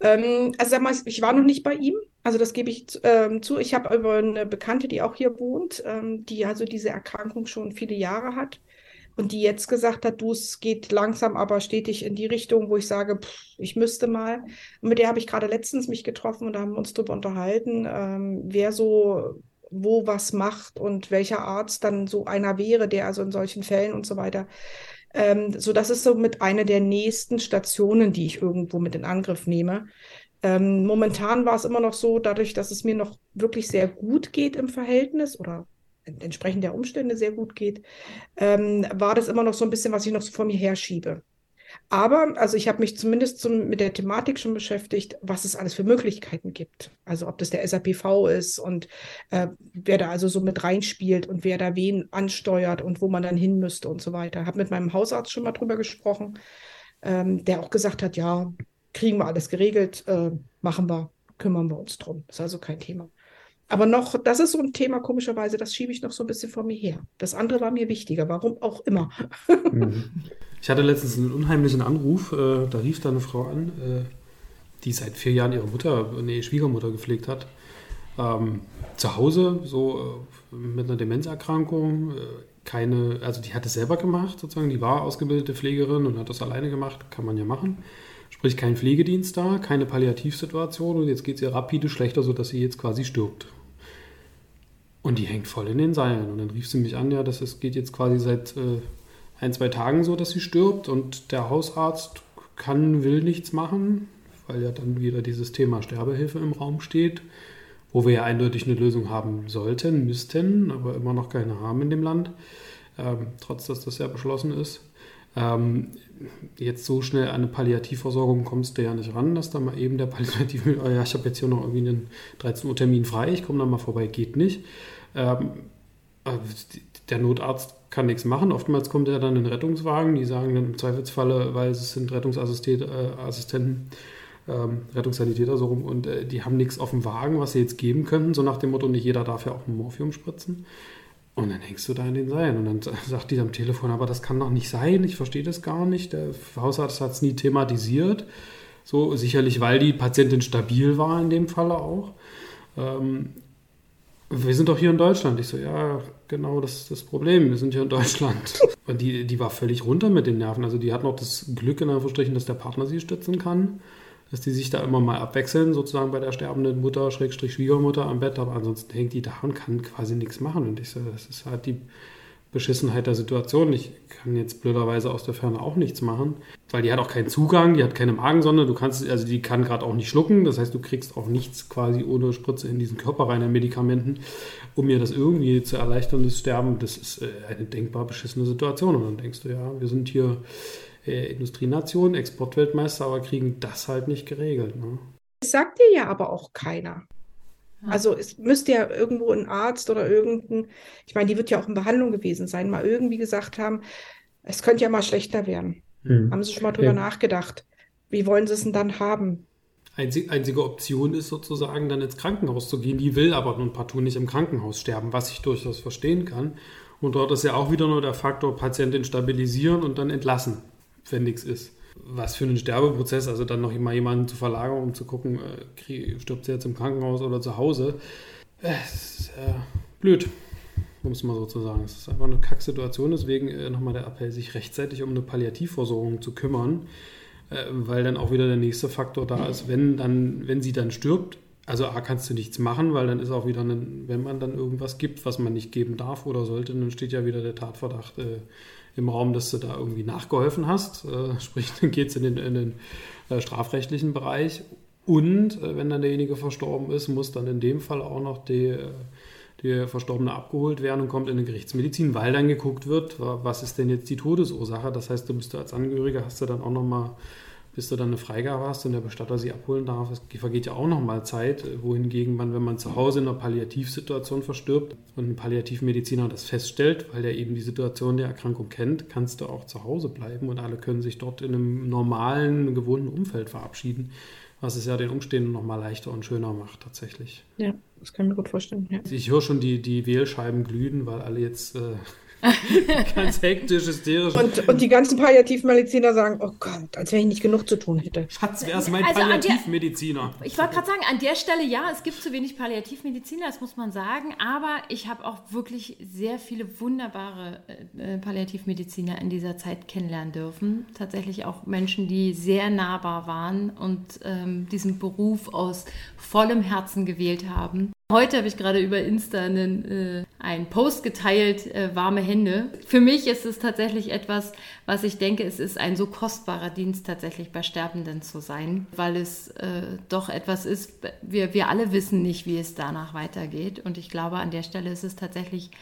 Ähm, also sag mal, ich war noch nicht bei ihm. Also das gebe ich ähm, zu. Ich habe aber eine Bekannte, die auch hier wohnt, ähm, die also diese Erkrankung schon viele Jahre hat und die jetzt gesagt hat, du, es geht langsam, aber stetig in die Richtung, wo ich sage, pff, ich müsste mal. Und mit der habe ich gerade letztens mich getroffen und da haben wir uns darüber unterhalten, ähm, wer so wo was macht und welcher Arzt dann so einer wäre, der also in solchen Fällen und so weiter ähm, so, das ist so mit einer der nächsten Stationen, die ich irgendwo mit in Angriff nehme. Ähm, momentan war es immer noch so, dadurch, dass es mir noch wirklich sehr gut geht im Verhältnis oder entsprechend der Umstände sehr gut geht, ähm, war das immer noch so ein bisschen, was ich noch so vor mir herschiebe. Aber, also ich habe mich zumindest zum, mit der Thematik schon beschäftigt, was es alles für Möglichkeiten gibt. Also ob das der SAPV ist und äh, wer da also so mit reinspielt und wer da wen ansteuert und wo man dann hin müsste und so weiter. Habe mit meinem Hausarzt schon mal drüber gesprochen, ähm, der auch gesagt hat, ja, kriegen wir alles geregelt, äh, machen wir, kümmern wir uns drum. Ist also kein Thema. Aber noch, das ist so ein Thema, komischerweise, das schiebe ich noch so ein bisschen vor mir her. Das andere war mir wichtiger, warum auch immer. Mhm. Ich hatte letztens einen unheimlichen Anruf, äh, da rief da eine Frau an, äh, die seit vier Jahren ihre Mutter, nee, Schwiegermutter gepflegt hat. Ähm, zu Hause, so äh, mit einer Demenzerkrankung, äh, keine, also die hat es selber gemacht, sozusagen, die war ausgebildete Pflegerin und hat das alleine gemacht, kann man ja machen. Sprich, kein Pflegedienst da, keine Palliativsituation und jetzt geht es ihr rapide schlechter, sodass sie jetzt quasi stirbt. Und die hängt voll in den Seilen. Und dann rief sie mich an, ja, das geht jetzt quasi seit äh, ein, zwei Tagen so, dass sie stirbt und der Hausarzt kann, will nichts machen, weil ja dann wieder dieses Thema Sterbehilfe im Raum steht, wo wir ja eindeutig eine Lösung haben sollten, müssten, aber immer noch keine haben in dem Land, ähm, trotz dass das ja beschlossen ist. Ähm, jetzt so schnell an eine Palliativversorgung kommst du ja nicht ran, dass da mal eben der Palliativ, (laughs) ja, ich habe jetzt hier noch irgendwie einen 13 Uhr Termin frei, ich komme da mal vorbei, geht nicht. Ähm, äh, der Notarzt kann nichts machen. Oftmals kommt er dann in Rettungswagen, die sagen dann im Zweifelsfalle, weil es sind Rettungsassistenten, ähm, Rettungssanitäter so rum, und äh, die haben nichts auf dem Wagen, was sie jetzt geben könnten, so nach dem Motto, nicht jeder darf ja auch Morphium spritzen. Und dann hängst du da in den Seilen. Und dann sagt die am Telefon, aber das kann doch nicht sein, ich verstehe das gar nicht. Der Hausarzt hat es nie thematisiert. So, sicherlich, weil die Patientin stabil war in dem Falle auch. Ähm, wir sind doch hier in Deutschland. Ich so, ja, genau, das ist das Problem. Wir sind hier in Deutschland. (laughs) Und die, die war völlig runter mit den Nerven. Also die hat noch das Glück in Anführungsstrichen, dass der Partner sie stützen kann. Dass die sich da immer mal abwechseln, sozusagen bei der sterbenden Mutter, Schrägstrich Schwiegermutter am Bett. Aber ansonsten hängt die da und kann quasi nichts machen. Und ich so, das ist halt die Beschissenheit der Situation. Ich kann jetzt blöderweise aus der Ferne auch nichts machen, weil die hat auch keinen Zugang, die hat keine Magensonde, du kannst, also die kann gerade auch nicht schlucken, das heißt, du kriegst auch nichts quasi ohne Spritze in diesen Körper rein an Medikamenten, um mir das irgendwie zu erleichtern, das Sterben, das ist äh, eine denkbar beschissene Situation. Und dann denkst du, ja, wir sind hier äh, Industrienation, Exportweltmeister, aber kriegen das halt nicht geregelt. Ne? Das sagt dir ja aber auch keiner. Also es müsste ja irgendwo ein Arzt oder irgendein, ich meine, die wird ja auch in Behandlung gewesen sein, mal irgendwie gesagt haben, es könnte ja mal schlechter werden. Hm. Haben Sie schon mal drüber ja. nachgedacht? Wie wollen Sie es denn dann haben? Einzig, einzige Option ist sozusagen dann ins Krankenhaus zu gehen. Die will aber nun partout nicht im Krankenhaus sterben, was ich durchaus verstehen kann. Und dort ist ja auch wieder nur der Faktor Patientin stabilisieren und dann entlassen, wenn nichts ist was für einen Sterbeprozess, also dann noch mal jemanden zu verlagern, um zu gucken, äh, stirbt sie jetzt im Krankenhaus oder zu Hause. Äh, ist äh, blöd, um es mal so zu sagen. Es ist einfach eine Kacksituation, deswegen äh, nochmal der Appell, sich rechtzeitig um eine Palliativversorgung zu kümmern, äh, weil dann auch wieder der nächste Faktor da ist, wenn, dann, wenn sie dann stirbt, also A, kannst du nichts machen, weil dann ist auch wieder, ein, wenn man dann irgendwas gibt, was man nicht geben darf oder sollte, dann steht ja wieder der Tatverdacht äh, im Raum, dass du da irgendwie nachgeholfen hast. Äh, (laughs) sprich, dann geht es in den, in den äh, strafrechtlichen Bereich. Und äh, wenn dann derjenige verstorben ist, muss dann in dem Fall auch noch die, äh, die Verstorbene abgeholt werden und kommt in die Gerichtsmedizin, weil dann geguckt wird, was ist denn jetzt die Todesursache. Das heißt, du bist als Angehöriger, hast du dann auch nochmal bis du dann eine Freigabe hast und der Bestatter sie abholen darf. Es vergeht ja auch nochmal Zeit, wohingegen man, wenn man zu Hause in einer Palliativsituation verstirbt und ein Palliativmediziner das feststellt, weil er eben die Situation der Erkrankung kennt, kannst du auch zu Hause bleiben und alle können sich dort in einem normalen, gewohnten Umfeld verabschieden, was es ja den Umstehenden nochmal leichter und schöner macht tatsächlich. Ja, das kann ich mir gut vorstellen. Ja. Ich höre schon die, die Wählscheiben glühen, weil alle jetzt... Äh, (laughs) Ganz hektisch, hysterisch. Und, und die ganzen Palliativmediziner sagen, oh Gott, als wenn ich nicht genug zu tun hätte. Schatz, wer ist mein also Palliativmediziner? Der, ich wollte gerade sagen, an der Stelle ja, es gibt zu wenig Palliativmediziner, das muss man sagen, aber ich habe auch wirklich sehr viele wunderbare äh, Palliativmediziner in dieser Zeit kennenlernen dürfen. Tatsächlich auch Menschen, die sehr nahbar waren und ähm, diesen Beruf aus vollem Herzen gewählt haben. Heute habe ich gerade über Insta einen, äh, einen Post geteilt, äh, warme Hände. Für mich ist es tatsächlich etwas, was ich denke, es ist ein so kostbarer Dienst tatsächlich bei Sterbenden zu sein, weil es äh, doch etwas ist, wir, wir alle wissen nicht, wie es danach weitergeht. Und ich glaube, an der Stelle ist es tatsächlich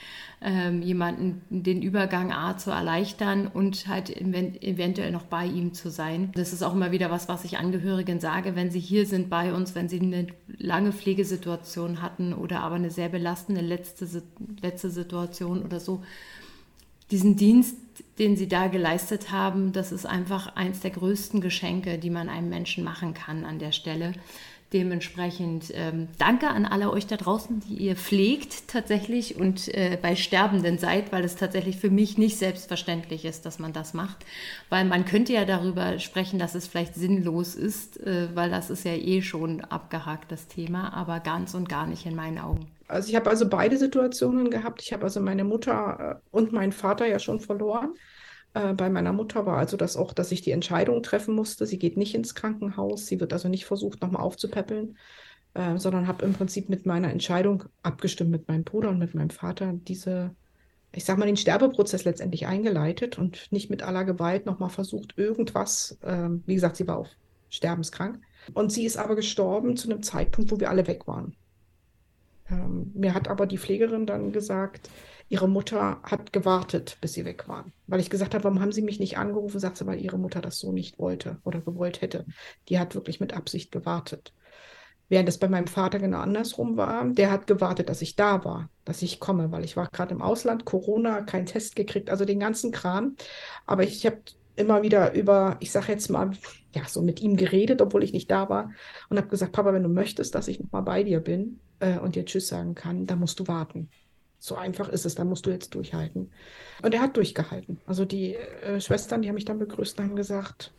ähm, jemanden den Übergang A zu erleichtern und halt eventuell noch bei ihm zu sein. Das ist auch immer wieder was, was ich Angehörigen sage, wenn sie hier sind bei uns, wenn sie eine lange Pflegesituation hatten oder aber eine sehr belastende letzte, letzte Situation oder so. Diesen Dienst, den sie da geleistet haben, das ist einfach eins der größten Geschenke, die man einem Menschen machen kann an der Stelle. Dementsprechend ähm, danke an alle euch da draußen, die ihr pflegt tatsächlich und äh, bei Sterbenden seid, weil es tatsächlich für mich nicht selbstverständlich ist, dass man das macht. Weil man könnte ja darüber sprechen, dass es vielleicht sinnlos ist, äh, weil das ist ja eh schon abgehakt, das Thema, aber ganz und gar nicht in meinen Augen. Also ich habe also beide Situationen gehabt. Ich habe also meine Mutter äh, und meinen Vater ja schon verloren. Äh, bei meiner Mutter war also das auch, dass ich die Entscheidung treffen musste. Sie geht nicht ins Krankenhaus. Sie wird also nicht versucht, nochmal aufzupäppeln, äh, sondern habe im Prinzip mit meiner Entscheidung abgestimmt mit meinem Bruder und mit meinem Vater diese, ich sag mal, den Sterbeprozess letztendlich eingeleitet und nicht mit aller Gewalt nochmal versucht, irgendwas, äh, wie gesagt, sie war auch sterbenskrank. Und sie ist aber gestorben zu einem Zeitpunkt, wo wir alle weg waren. Ähm, mir hat aber die Pflegerin dann gesagt, ihre Mutter hat gewartet, bis sie weg waren. Weil ich gesagt habe, warum haben sie mich nicht angerufen? Sagt sie, weil ihre Mutter das so nicht wollte oder gewollt hätte. Die hat wirklich mit Absicht gewartet. Während es bei meinem Vater genau andersrum war, der hat gewartet, dass ich da war, dass ich komme, weil ich war gerade im Ausland, Corona, kein Test gekriegt, also den ganzen Kram. Aber ich habe immer wieder über, ich sage jetzt mal, ja, so mit ihm geredet, obwohl ich nicht da war und habe gesagt, Papa, wenn du möchtest, dass ich nochmal bei dir bin äh, und dir Tschüss sagen kann, dann musst du warten. So einfach ist es, dann musst du jetzt durchhalten. Und er hat durchgehalten. Also die äh, Schwestern, die haben mich dann begrüßt und haben gesagt,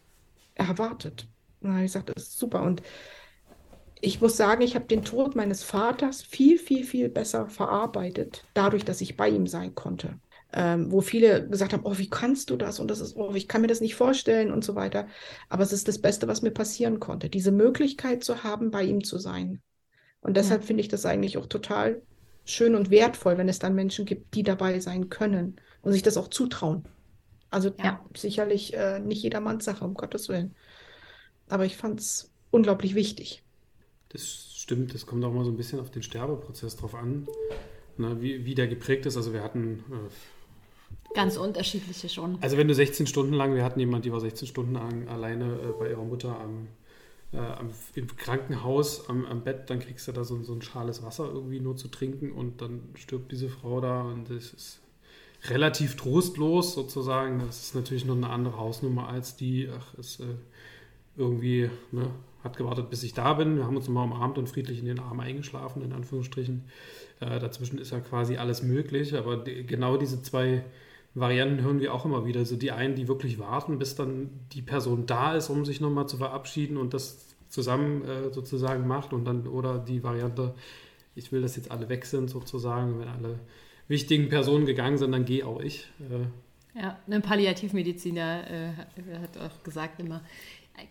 er wartet. Und dann habe ich gesagt, das ist super. Und ich muss sagen, ich habe den Tod meines Vaters viel, viel, viel besser verarbeitet, dadurch, dass ich bei ihm sein konnte ähm, wo viele gesagt haben, oh, wie kannst du das? Und das ist, oh, ich kann mir das nicht vorstellen und so weiter. Aber es ist das Beste, was mir passieren konnte, diese Möglichkeit zu haben, bei ihm zu sein. Und deshalb ja. finde ich das eigentlich auch total schön und wertvoll, wenn es dann Menschen gibt, die dabei sein können und sich das auch zutrauen. Also ja. sicherlich äh, nicht jedermanns Sache, um Gottes Willen. Aber ich fand es unglaublich wichtig. Das stimmt, das kommt auch mal so ein bisschen auf den Sterbeprozess drauf an, ne, wie, wie der geprägt ist. Also wir hatten äh, Ganz unterschiedliche schon. Also wenn du 16 Stunden lang, wir hatten jemanden, die war 16 Stunden lang alleine äh, bei ihrer Mutter am, äh, im Krankenhaus am, am, Bett, dann kriegst du da so, so ein schales Wasser irgendwie nur zu trinken und dann stirbt diese Frau da und das ist relativ trostlos sozusagen. Das ist natürlich noch eine andere Hausnummer als die, ach, ist äh, irgendwie, ne, hat gewartet, bis ich da bin. Wir haben uns nochmal umarmt und friedlich in den Arm eingeschlafen, in Anführungsstrichen. Äh, dazwischen ist ja quasi alles möglich, aber die, genau diese zwei Varianten hören wir auch immer wieder. Also die einen, die wirklich warten, bis dann die Person da ist, um sich nochmal zu verabschieden und das zusammen äh, sozusagen macht und dann oder die Variante, ich will, dass jetzt alle weg sind sozusagen, wenn alle wichtigen Personen gegangen sind, dann gehe auch ich. Äh. Ja, ein Palliativmediziner äh, hat auch gesagt immer,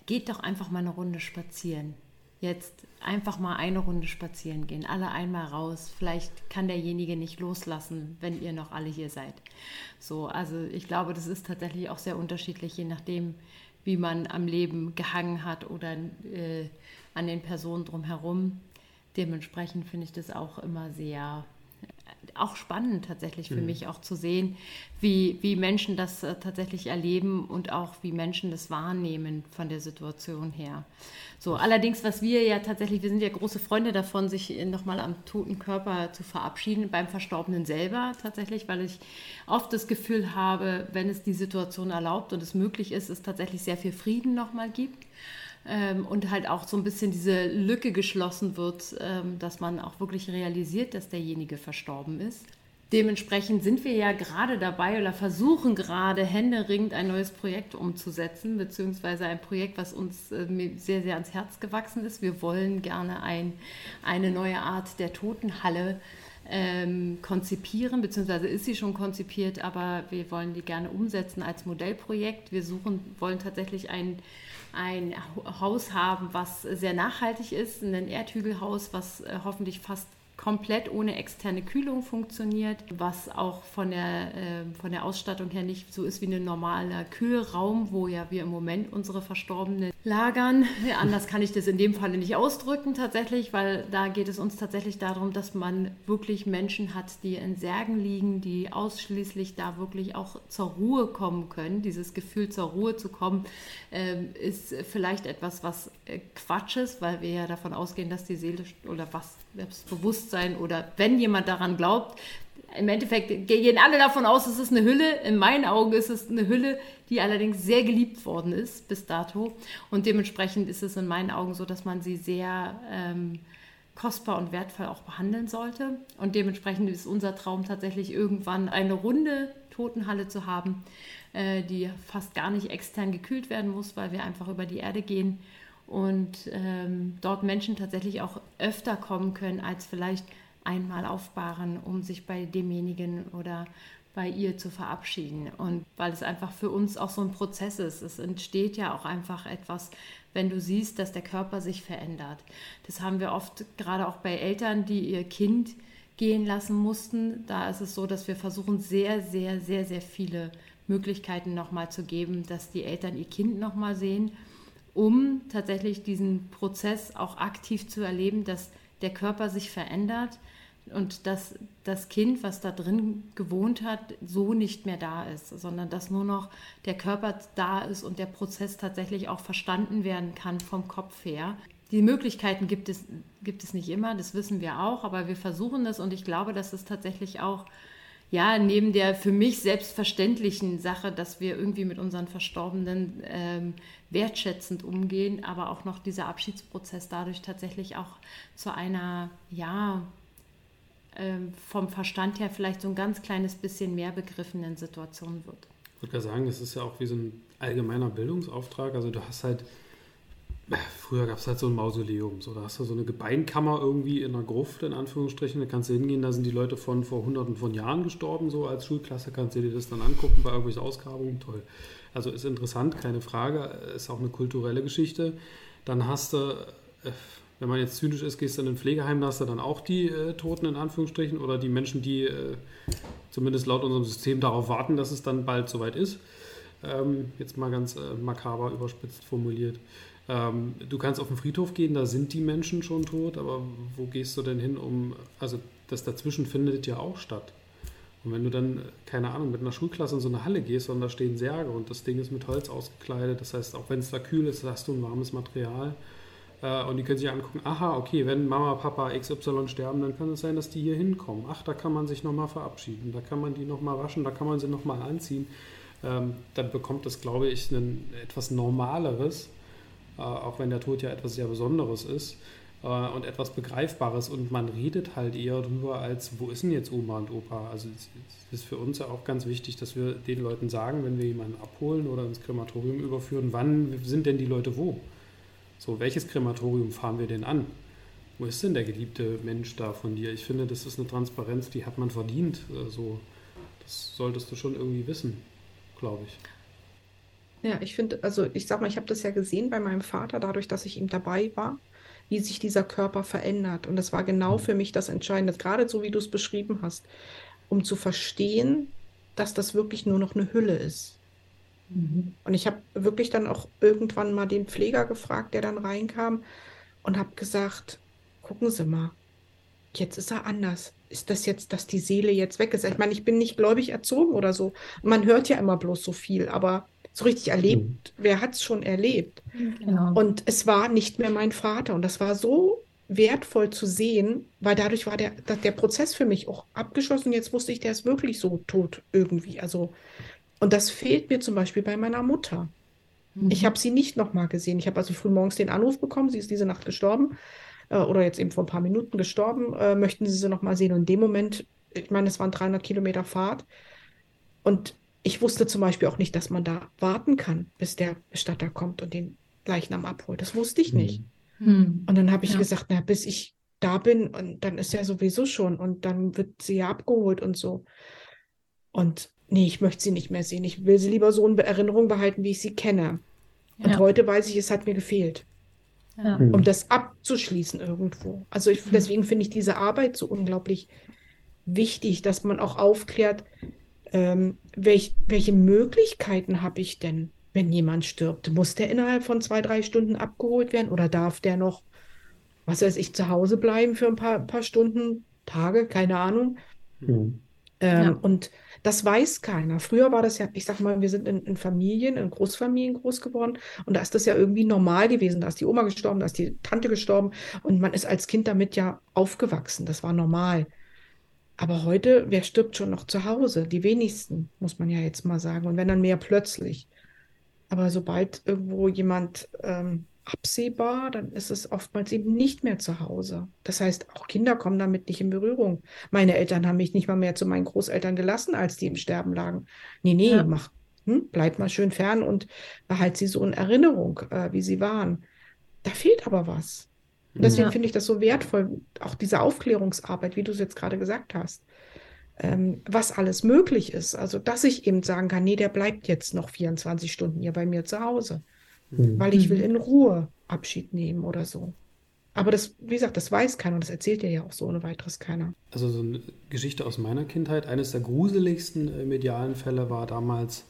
geht doch einfach mal eine Runde spazieren jetzt einfach mal eine Runde spazieren gehen, alle einmal raus. Vielleicht kann derjenige nicht loslassen, wenn ihr noch alle hier seid. So, also ich glaube, das ist tatsächlich auch sehr unterschiedlich, je nachdem, wie man am Leben gehangen hat oder äh, an den Personen drumherum. Dementsprechend finde ich das auch immer sehr auch spannend tatsächlich für mhm. mich auch zu sehen, wie, wie Menschen das äh, tatsächlich erleben und auch wie Menschen das wahrnehmen von der Situation her. So, allerdings, was wir ja tatsächlich, wir sind ja große Freunde davon, sich nochmal am toten Körper zu verabschieden, beim Verstorbenen selber tatsächlich, weil ich oft das Gefühl habe, wenn es die Situation erlaubt und es möglich ist, es tatsächlich sehr viel Frieden nochmal gibt ähm, und halt auch so ein bisschen diese Lücke geschlossen wird, ähm, dass man auch wirklich realisiert, dass derjenige verstorben ist. Dementsprechend sind wir ja gerade dabei oder versuchen gerade händeringend ein neues Projekt umzusetzen, beziehungsweise ein Projekt, was uns äh, sehr, sehr ans Herz gewachsen ist. Wir wollen gerne ein, eine neue Art der Totenhalle ähm, konzipieren, beziehungsweise ist sie schon konzipiert, aber wir wollen die gerne umsetzen als Modellprojekt. Wir suchen, wollen tatsächlich ein ein Haus haben, was sehr nachhaltig ist, ein Erdhügelhaus, was äh, hoffentlich fast komplett ohne externe Kühlung funktioniert, was auch von der, äh, von der Ausstattung her nicht so ist wie ein normaler Kühlraum, wo ja wir im Moment unsere Verstorbenen lagern. (laughs) Anders kann ich das in dem Falle nicht ausdrücken tatsächlich, weil da geht es uns tatsächlich darum, dass man wirklich Menschen hat, die in Särgen liegen, die ausschließlich da wirklich auch zur Ruhe kommen können. Dieses Gefühl zur Ruhe zu kommen, äh, ist vielleicht etwas, was äh, Quatsch ist, weil wir ja davon ausgehen, dass die Seele oder was das Bewusstsein oder wenn jemand daran glaubt, im Endeffekt gehen alle davon aus, es ist eine Hülle. In meinen Augen ist es eine Hülle, die allerdings sehr geliebt worden ist bis dato. Und dementsprechend ist es in meinen Augen so, dass man sie sehr ähm, kostbar und wertvoll auch behandeln sollte. Und dementsprechend ist unser Traum tatsächlich irgendwann eine runde Totenhalle zu haben, äh, die fast gar nicht extern gekühlt werden muss, weil wir einfach über die Erde gehen und ähm, dort Menschen tatsächlich auch öfter kommen können als vielleicht einmal aufbahren, um sich bei demjenigen oder bei ihr zu verabschieden. Und weil es einfach für uns auch so ein Prozess ist. Es entsteht ja auch einfach etwas, wenn du siehst, dass der Körper sich verändert. Das haben wir oft gerade auch bei Eltern, die ihr Kind gehen lassen mussten. Da ist es so, dass wir versuchen, sehr, sehr, sehr, sehr viele Möglichkeiten nochmal zu geben, dass die Eltern ihr Kind nochmal sehen um tatsächlich diesen Prozess auch aktiv zu erleben, dass der Körper sich verändert und dass das Kind, was da drin gewohnt hat, so nicht mehr da ist, sondern dass nur noch der Körper da ist und der Prozess tatsächlich auch verstanden werden kann vom Kopf her. Die Möglichkeiten gibt es, gibt es nicht immer, das wissen wir auch, aber wir versuchen es und ich glaube, dass es tatsächlich auch ja, neben der für mich selbstverständlichen Sache, dass wir irgendwie mit unseren Verstorbenen ähm, wertschätzend umgehen, aber auch noch dieser Abschiedsprozess dadurch tatsächlich auch zu einer, ja, ähm, vom Verstand her vielleicht so ein ganz kleines bisschen mehr begriffenen Situation wird. Ich würde sagen, es ist ja auch wie so ein allgemeiner Bildungsauftrag. Also du hast halt Früher gab es halt so ein Mausoleum. So, da hast du so eine Gebeinkammer irgendwie in einer Gruft, in Anführungsstrichen. Da kannst du hingehen, da sind die Leute von vor hunderten von Jahren gestorben. So als Schulklasse kannst du dir das dann angucken bei irgendwelchen Ausgrabungen. Toll. Also ist interessant, keine Frage. Ist auch eine kulturelle Geschichte. Dann hast du, äh, wenn man jetzt zynisch ist, gehst du in ein Pflegeheim, da hast du dann auch die äh, Toten in Anführungsstrichen oder die Menschen, die äh, zumindest laut unserem System darauf warten, dass es dann bald soweit ist. Ähm, jetzt mal ganz äh, makaber überspitzt formuliert. Ähm, du kannst auf den Friedhof gehen, da sind die Menschen schon tot, aber wo gehst du denn hin, um, also das dazwischen findet ja auch statt. Und wenn du dann, keine Ahnung, mit einer Schulklasse in so eine Halle gehst und da stehen Särge und das Ding ist mit Holz ausgekleidet, das heißt, auch wenn es da kühl ist, hast du ein warmes Material. Äh, und die können sich angucken, aha, okay, wenn Mama, Papa XY sterben, dann kann es sein, dass die hier hinkommen. Ach, da kann man sich nochmal verabschieden, da kann man die nochmal waschen, da kann man sie nochmal anziehen. Ähm, dann bekommt das, glaube ich, ein etwas Normaleres äh, auch wenn der Tod ja etwas sehr Besonderes ist äh, und etwas Begreifbares und man redet halt eher drüber, als wo ist denn jetzt Oma und Opa? Also es ist für uns ja auch ganz wichtig, dass wir den Leuten sagen, wenn wir jemanden abholen oder ins Krematorium überführen, wann sind denn die Leute wo? So, welches Krematorium fahren wir denn an? Wo ist denn der geliebte Mensch da von dir? Ich finde, das ist eine Transparenz, die hat man verdient. So, also, das solltest du schon irgendwie wissen, glaube ich. Ja, ich finde, also ich sag mal, ich habe das ja gesehen bei meinem Vater, dadurch, dass ich ihm dabei war, wie sich dieser Körper verändert. Und das war genau mhm. für mich das Entscheidende, gerade so wie du es beschrieben hast, um zu verstehen, dass das wirklich nur noch eine Hülle ist. Mhm. Und ich habe wirklich dann auch irgendwann mal den Pfleger gefragt, der dann reinkam und habe gesagt, gucken Sie mal, jetzt ist er anders. Ist das jetzt, dass die Seele jetzt weg ist? Ich meine, ich bin nicht gläubig erzogen oder so. Man hört ja immer bloß so viel, aber so richtig erlebt. Mhm. Wer hat es schon erlebt? Genau. Und es war nicht mehr mein Vater. Und das war so wertvoll zu sehen, weil dadurch war der, der Prozess für mich auch abgeschlossen. Jetzt wusste ich, der ist wirklich so tot irgendwie. Also, und das fehlt mir zum Beispiel bei meiner Mutter. Mhm. Ich habe sie nicht nochmal gesehen. Ich habe also früh morgens den Anruf bekommen, sie ist diese Nacht gestorben äh, oder jetzt eben vor ein paar Minuten gestorben. Äh, möchten Sie sie nochmal sehen? Und in dem Moment, ich meine, es waren 300 Kilometer Fahrt. Und ich wusste zum Beispiel auch nicht, dass man da warten kann, bis der Bestatter kommt und den Leichnam abholt. Das wusste ich nicht. Mhm. Und dann habe ich ja. gesagt, na, bis ich da bin, und dann ist ja sowieso schon und dann wird sie ja abgeholt und so. Und nee, ich möchte sie nicht mehr sehen. Ich will sie lieber so in Erinnerung behalten, wie ich sie kenne. Und ja. heute weiß ich, es hat mir gefehlt. Ja. Um das abzuschließen irgendwo. Also ich, deswegen finde ich diese Arbeit so unglaublich wichtig, dass man auch aufklärt, ähm, welch, welche Möglichkeiten habe ich denn, wenn jemand stirbt? Muss der innerhalb von zwei, drei Stunden abgeholt werden oder darf der noch, was weiß ich, zu Hause bleiben für ein paar, paar Stunden, Tage, keine Ahnung? Mhm. Ähm, ja. Und das weiß keiner. Früher war das ja, ich sag mal, wir sind in, in, Familien, in Großfamilien groß geworden und da ist das ja irgendwie normal gewesen. Da ist die Oma gestorben, da ist die Tante gestorben und man ist als Kind damit ja aufgewachsen. Das war normal. Aber heute, wer stirbt schon noch zu Hause? Die wenigsten, muss man ja jetzt mal sagen. Und wenn dann mehr plötzlich. Aber sobald irgendwo jemand ähm, absehbar, dann ist es oftmals eben nicht mehr zu Hause. Das heißt, auch Kinder kommen damit nicht in Berührung. Meine Eltern haben mich nicht mal mehr zu meinen Großeltern gelassen, als die im Sterben lagen. Nee, nee, ja. mach, hm, bleib mal schön fern und behalt sie so in Erinnerung, äh, wie sie waren. Da fehlt aber was. Und deswegen ja. finde ich das so wertvoll, auch diese Aufklärungsarbeit, wie du es jetzt gerade gesagt hast, ähm, was alles möglich ist. Also, dass ich eben sagen kann, nee, der bleibt jetzt noch 24 Stunden hier bei mir zu Hause, mhm. weil ich will in Ruhe Abschied nehmen oder so. Aber das, wie gesagt, das weiß keiner und das erzählt dir ja auch so ohne weiteres keiner. Also so eine Geschichte aus meiner Kindheit, eines der gruseligsten äh, medialen Fälle war damals,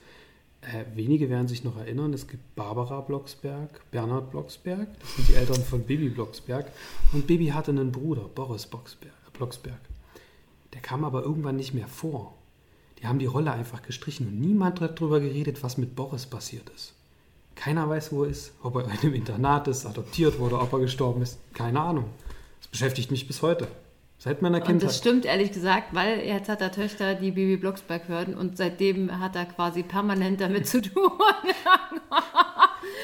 äh, wenige werden sich noch erinnern, es gibt Barbara Blocksberg, Bernhard Blocksberg, das sind die Eltern von Baby Blocksberg. Und Baby hatte einen Bruder, Boris Blocksberg. Blocksberg. Der kam aber irgendwann nicht mehr vor. Die haben die Rolle einfach gestrichen und niemand hat darüber geredet, was mit Boris passiert ist. Keiner weiß, wo er ist, ob er in einem Internat ist, adoptiert wurde, ob er gestorben ist. Keine Ahnung. Das beschäftigt mich bis heute. Seit meiner Und Kindheit. das stimmt ehrlich gesagt, weil jetzt hat er Töchter, die Bibi Blocksberg hören und seitdem hat er quasi permanent damit zu tun. (laughs)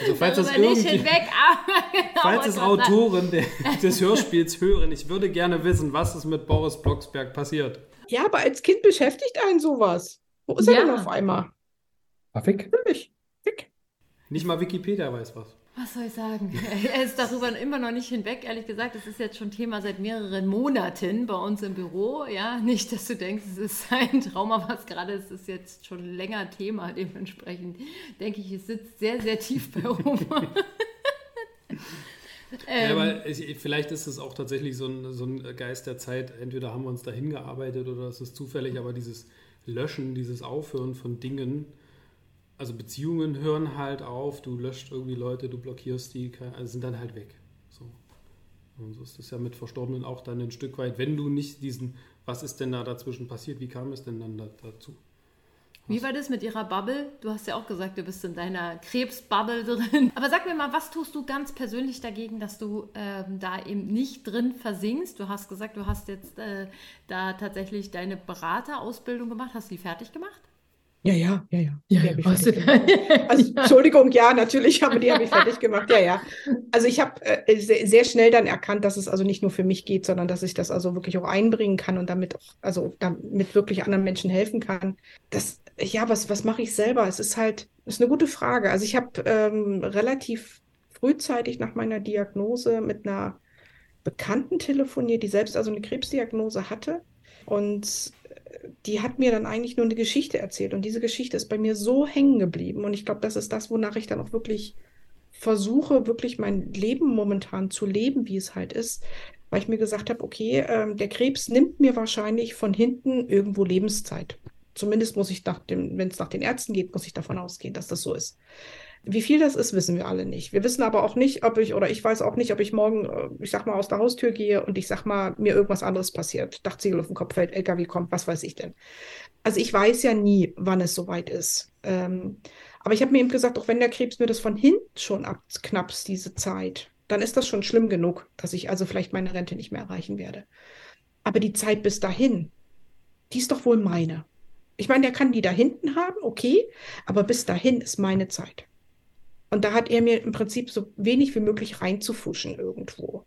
Also falls das irgendwie, hinweg, aber (laughs) genau. falls es. Autoren des Hörspiels hören, ich würde gerne wissen, was ist mit Boris Blocksberg passiert. Ja, aber als Kind beschäftigt einen sowas. Wo ist er Ja. denn auf einmal? War weg. Nicht mal Wikipedia weiß was. Was soll ich sagen? (laughs) Er ist darüber immer noch nicht hinweg, ehrlich gesagt. Es ist jetzt schon Thema seit mehreren Monaten bei uns im Büro. Ja, nicht, dass du denkst, es ist ein Trauma, was gerade ist, ist jetzt schon länger Thema. Dementsprechend denke ich, es sitzt sehr, sehr tief bei (laughs) Oma. Ja, ähm, aber es, vielleicht ist es auch tatsächlich so ein, so ein Geist der Zeit. Entweder haben wir uns dahin gearbeitet oder es ist zufällig, aber dieses Löschen, dieses Aufhören von Dingen, also Beziehungen hören halt auf, du löscht irgendwie Leute, du blockierst die, also sind dann halt weg. So. Und so ist es ja mit Verstorbenen auch dann ein Stück weit, wenn du nicht diesen, was ist denn da dazwischen passiert, wie kam es denn dann da, dazu? Wie war das mit ihrer Bubble? Du hast ja auch gesagt, du bist in deiner Krebsbubble drin. Aber sag mir mal, was tust du ganz persönlich dagegen, dass du ähm, da eben nicht drin versinkst? Du hast gesagt, du hast jetzt äh, da tatsächlich deine Beraterausbildung gemacht. Hast du die fertig gemacht? Ja, ja, ja, ja. Ja, gemacht. (laughs) Also, Entschuldigung, ja, natürlich, aber die habe ich fertig gemacht. Ja, ja. Also ich habe äh, sehr, sehr schnell dann erkannt, dass es also nicht nur für mich geht, sondern dass ich das also wirklich auch einbringen kann und damit auch, also damit wirklich anderen Menschen helfen kann. Das, ja, was, was mache ich selber? Es ist halt, ist eine gute Frage. Also ich habe ähm, relativ frühzeitig nach meiner Diagnose mit einer Bekannten telefoniert, die selbst also eine Krebsdiagnose hatte. Und die hat mir dann eigentlich nur eine Geschichte erzählt. Und diese Geschichte ist bei mir so hängen geblieben. Und ich glaube, das ist das, wonach ich dann auch wirklich versuche, wirklich mein Leben momentan zu leben, wie es halt ist. Weil ich mir gesagt habe, okay, ähm, der Krebs nimmt mir wahrscheinlich von hinten irgendwo Lebenszeit. Zumindest muss ich nach dem, wenn es nach den Ärzten geht, muss ich davon ausgehen, dass das so ist. Wie viel das ist, wissen wir alle nicht. Wir wissen aber auch nicht, ob ich, oder ich weiß auch nicht, ob ich morgen, äh, ich sag mal, aus der Haustür gehe und ich sag mal, mir irgendwas anderes passiert. Dachziegel auf den Kopf fällt, LKW kommt, was weiß ich denn. Also ich weiß ja nie, wann es soweit ist. Ähm, aber ich habe mir eben gesagt, auch wenn der Krebs mir das von hinten schon abknapst, diese Zeit, dann ist das schon schlimm genug, dass ich also vielleicht meine Rente nicht mehr erreichen werde. Aber die Zeit bis dahin, die ist doch wohl meine. Ich meine, der kann die da hinten haben, okay, aber bis dahin ist meine Zeit. Und da hat er mir im Prinzip so wenig wie möglich reinzufuschen irgendwo.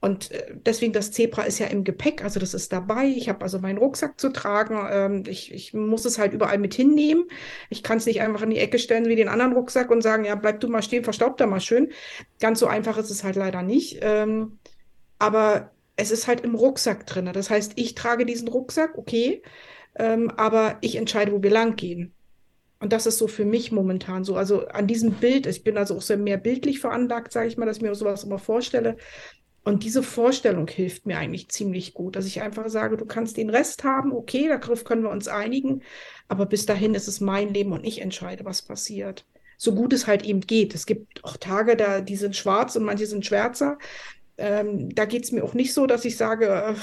Und äh, deswegen, das Zebra ist ja im Gepäck, also das ist dabei. Ich habe also meinen Rucksack zu tragen. Ähm, ich, ich muss es halt überall mit hinnehmen. Ich kann es nicht einfach in die Ecke stellen wie den anderen Rucksack und sagen, ja, bleib du mal stehen, verstaub da mal schön. Ganz so einfach ist es halt leider nicht. Ähm, aber es ist halt im Rucksack drin. Das heißt, ich trage diesen Rucksack, okay, ähm, aber ich entscheide, wo wir lang gehen. Und das ist so für mich momentan so. Also an diesem Bild, ich bin also auch sehr mehr bildlich veranlagt, sage ich mal, dass ich mir sowas immer vorstelle. Und diese Vorstellung hilft mir eigentlich ziemlich gut, dass ich einfach sage, du kannst den Rest haben, okay, darauf können wir uns einigen, aber bis dahin ist es mein Leben und ich entscheide, was passiert. So gut es halt eben geht. Es gibt auch Tage, da die sind schwarz und manche sind schwärzer. Ähm, da geht es mir auch nicht so, dass ich sage, äh,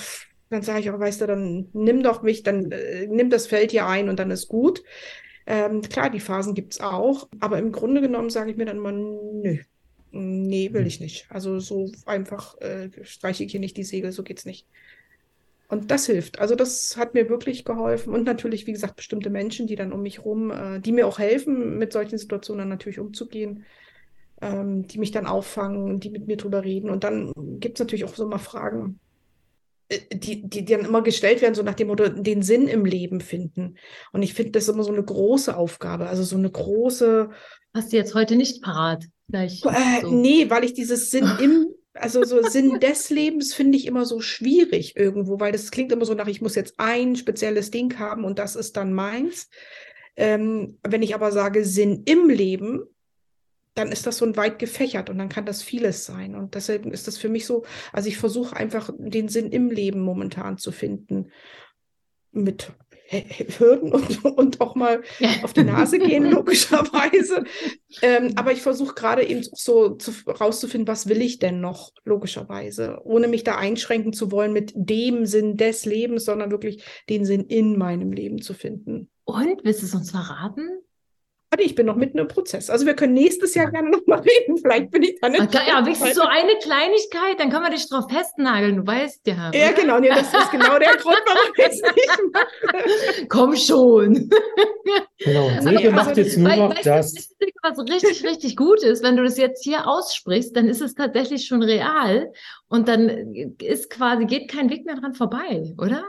dann sage ich auch, weißt du, dann nimm doch mich, dann äh, nimm das Feld hier ein und dann ist gut. Ähm, klar, die Phasen gibt es auch, aber im Grunde genommen sage ich mir dann immer, nö, nee, will ich nicht. Also so einfach äh, streiche ich hier nicht die Segel, so geht's nicht. Und das hilft. Also das hat mir wirklich geholfen. Und natürlich, wie gesagt, bestimmte Menschen, die dann um mich rum, äh, die mir auch helfen, mit solchen Situationen dann natürlich umzugehen, ähm, die mich dann auffangen, die mit mir drüber reden. Und dann gibt es natürlich auch so mal Fragen, die, die, die dann immer gestellt werden, so nach dem Motto, den Sinn im Leben finden. Und ich finde das immer so eine große Aufgabe, also so eine große, Hast du jetzt heute nicht parat? Gleich. äh, so. nee, weil ich dieses Sinn im, also so Sinn (laughs) des Lebens finde ich immer so schwierig irgendwo, weil das klingt immer so nach, ich muss jetzt ein spezielles Ding haben und das ist dann meins. Ähm, wenn ich aber sage Sinn im Leben, dann ist das so ein weit gefächert und dann kann das vieles sein. Und deshalb ist das für mich so, also ich versuche einfach den Sinn im Leben momentan zu finden. Mit Hürden und, und auch mal (laughs) auf die Nase gehen, logischerweise. Ähm, aber ich versuche gerade eben so zu, rauszufinden, was will ich denn noch, logischerweise, ohne mich da einschränken zu wollen mit dem Sinn des Lebens, sondern wirklich den Sinn in meinem Leben zu finden. Und willst du es uns verraten? Warte, ich bin noch mitten im Prozess. Also wir können nächstes Jahr gerne noch mal reden. Vielleicht bin ich dann nicht. Ja, wenigstens so eine Kleinigkeit, dann können wir dich drauf festnageln. Du weißt ja. Ja, genau. Nee, das ist genau der Grund, warum ich es nicht mache. (laughs) Komm schon. Genau. Silke also, macht jetzt nur weil, noch das. das was richtig, richtig gut ist, wenn du das jetzt hier aussprichst, dann ist es tatsächlich schon real und dann ist quasi, geht kein Weg mehr dran vorbei, oder?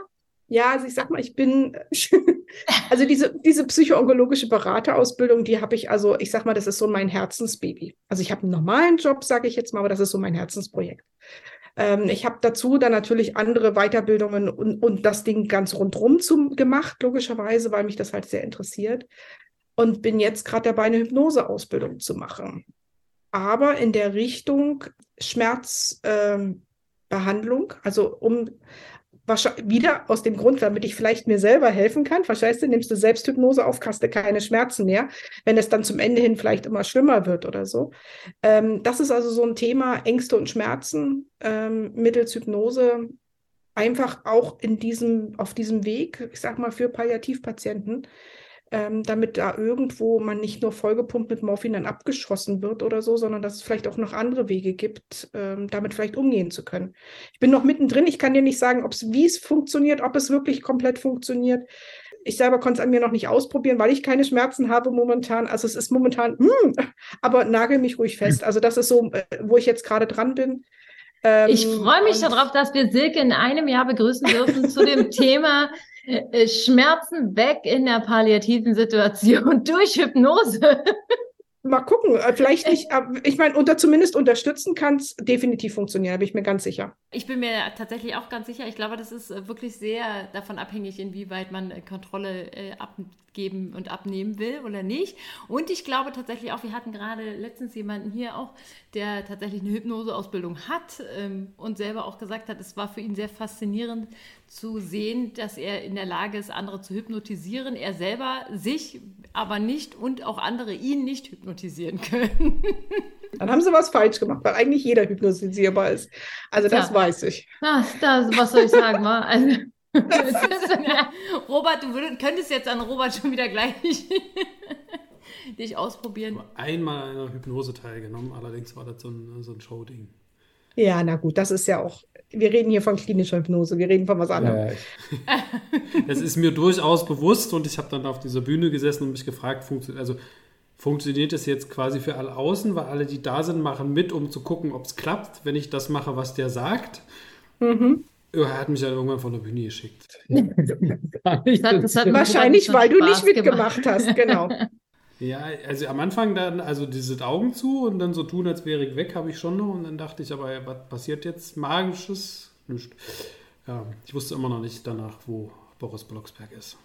Ja, also ich sag mal, ich bin, (laughs) also diese, diese psychoonkologische Beraterausbildung, die habe ich, also ich sag mal, das ist so mein Herzensbaby. Also ich habe einen normalen Job, sage ich jetzt mal, aber das ist so mein Herzensprojekt. Ähm, ich habe dazu dann natürlich andere Weiterbildungen und, und das Ding ganz rundrum zum, gemacht, logischerweise, weil mich das halt sehr interessiert. Und bin jetzt gerade dabei, eine Hypnoseausbildung zu machen. Aber in der Richtung Schmerzbehandlung, ähm, also um wieder aus dem Grund, damit ich vielleicht mir selber helfen kann. Wahrscheinlich nimmst du Selbsthypnose auf, hast du keine Schmerzen mehr, wenn es dann zum Ende hin vielleicht immer schlimmer wird oder so. Ähm, das ist also so ein Thema, Ängste und Schmerzen ähm, mittels Hypnose. Einfach auch in diesem, auf diesem Weg, ich sag mal, für Palliativpatienten ähm, damit da irgendwo man nicht nur vollgepumpt mit Morphin dann abgeschossen wird oder so, sondern dass es vielleicht auch noch andere Wege gibt, ähm, damit vielleicht umgehen zu können. Ich bin noch mittendrin, ich kann dir nicht sagen, wie es funktioniert, ob es wirklich komplett funktioniert. Ich selber konnte es an mir noch nicht ausprobieren, weil ich keine Schmerzen habe momentan. Also es ist momentan, mm, aber nagel mich ruhig fest. Also das ist so, äh, wo ich jetzt gerade dran bin. Ähm, ich freue mich darauf, dass wir Silke in einem Jahr begrüßen dürfen zu dem (laughs) Thema Schmerzen weg in der palliativen Situation (laughs) durch Hypnose. Mal gucken, äh, vielleicht nicht, ich meine, unter zumindest unterstützen kann es definitiv funktionieren, bin ich mir ganz sicher. Ich bin mir tatsächlich auch ganz sicher. Ich glaube, das ist äh, wirklich sehr davon abhängig, inwieweit man Kontrolle äh, abgeben und abnehmen will oder nicht. Und ich glaube tatsächlich auch, wir hatten gerade letztens jemanden hier auch, der tatsächlich eine Hypnoseausbildung hat ähm, und selber auch gesagt hat, es war für ihn sehr faszinierend zu sehen, dass er in der Lage ist, andere zu hypnotisieren. Er selber sich aber nicht und auch andere ihn nicht hypnotisieren können. (laughs) Dann haben sie was falsch gemacht, weil eigentlich jeder hypnotisierbar ist. Also das ja. weiß ich. Das, das, was soll ich sagen? Also, Robert, du würd, könntest jetzt an Robert schon wieder gleich (laughs) dich ausprobieren. Einmal an einer Hypnose teilgenommen, allerdings war das so ein, so ein Show-Ding. Ja, na gut, das ist ja auch, wir reden hier von klinischer Hypnose, wir reden von was anderem. das (laughs) ist mir durchaus bewusst und ich habe dann auf dieser Bühne gesessen und mich gefragt, funktio also funktioniert das jetzt quasi für alle außen, weil alle, die da sind, machen mit, um zu gucken, ob es klappt, wenn ich das mache, was der sagt. Mhm. Er hat mich dann irgendwann von der Bühne geschickt. das hat, das (laughs) Wahrscheinlich, weil du nicht mitgemacht gemacht. hast, genau. (laughs) Ja, also am Anfang dann, also diese Augen zu und dann so tun, als wäre ich weg, habe ich schon noch. Und dann dachte ich, aber was passiert jetzt? Magisches? Nicht. Ja, ich wusste immer noch nicht danach, wo Boris Blocksberg ist.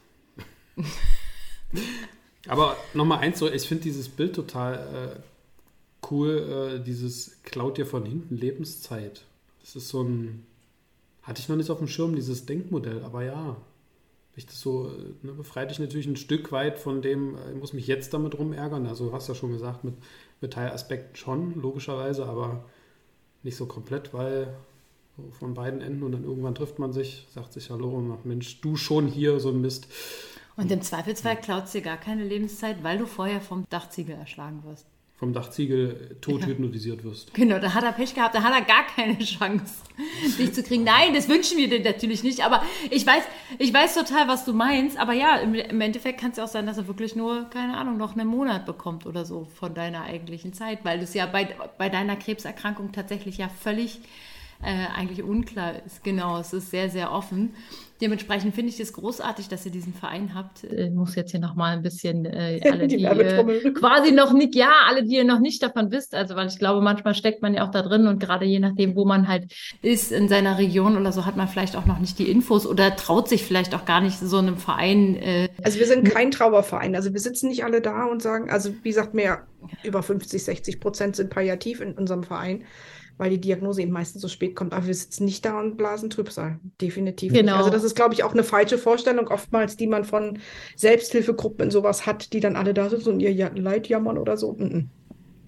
(laughs) aber nochmal eins, so, ich finde dieses Bild total äh, cool, äh, dieses klaut dir von hinten Lebenszeit. Das ist so ein, hatte ich noch nicht auf dem Schirm, dieses Denkmodell, aber ja, ich das so, ne, befreit dich natürlich ein Stück weit von dem, äh, ich muss mich jetzt damit rumärgern. Also du hast ja schon gesagt, mit, mit Teilaspekten schon, logischerweise, aber nicht so komplett, weil so von beiden Enden und dann irgendwann trifft man sich, sagt sich Hallo und sagt, Mensch, du schon hier, so ein Mist. Und im Zweifelsfall klaut es dir gar keine Lebenszeit, weil du vorher vom Dachziegel erschlagen wirst vom Dachziegel tot ja. hypnotisiert wirst. Genau, da hat er Pech gehabt, da hat er gar keine Chance, dich zu kriegen. Nein, das wünschen wir dir natürlich nicht, aber ich weiß, ich weiß total, was du meinst, aber ja, im, im Endeffekt kann es ja auch sein, dass er wirklich nur, keine Ahnung, noch einen Monat bekommt oder so von deiner eigentlichen Zeit, weil das ja bei, bei deiner Krebserkrankung tatsächlich ja völlig äh, eigentlich unklar ist. Genau, es ist sehr, sehr offen. Dementsprechend finde ich es großartig, dass ihr diesen Verein habt. Ich äh, muss jetzt hier nochmal ein bisschen äh, (laughs) alle, die, die äh, quasi noch nicht, ja, alle, die ihr noch nicht davon wisst, also weil ich glaube, manchmal steckt man ja auch da drin und gerade je nachdem, wo man halt ist in seiner Region oder so, hat man vielleicht auch noch nicht die Infos oder traut sich vielleicht auch gar nicht so einem Verein. Äh, also wir sind kein Trauerverein, also wir sitzen nicht alle da und sagen, also wie gesagt, mehr über 50, 60 Prozent sind palliativ in unserem Verein weil die Diagnose eben meistens so spät kommt. Aber wir sitzen nicht da und blasen Trübsal. Definitiv genau. nicht. Also das ist, glaube ich, auch eine falsche Vorstellung oftmals, die man von Selbsthilfegruppen in sowas hat, die dann alle da sitzen und ihr Leid jammern oder so. Mm -mm.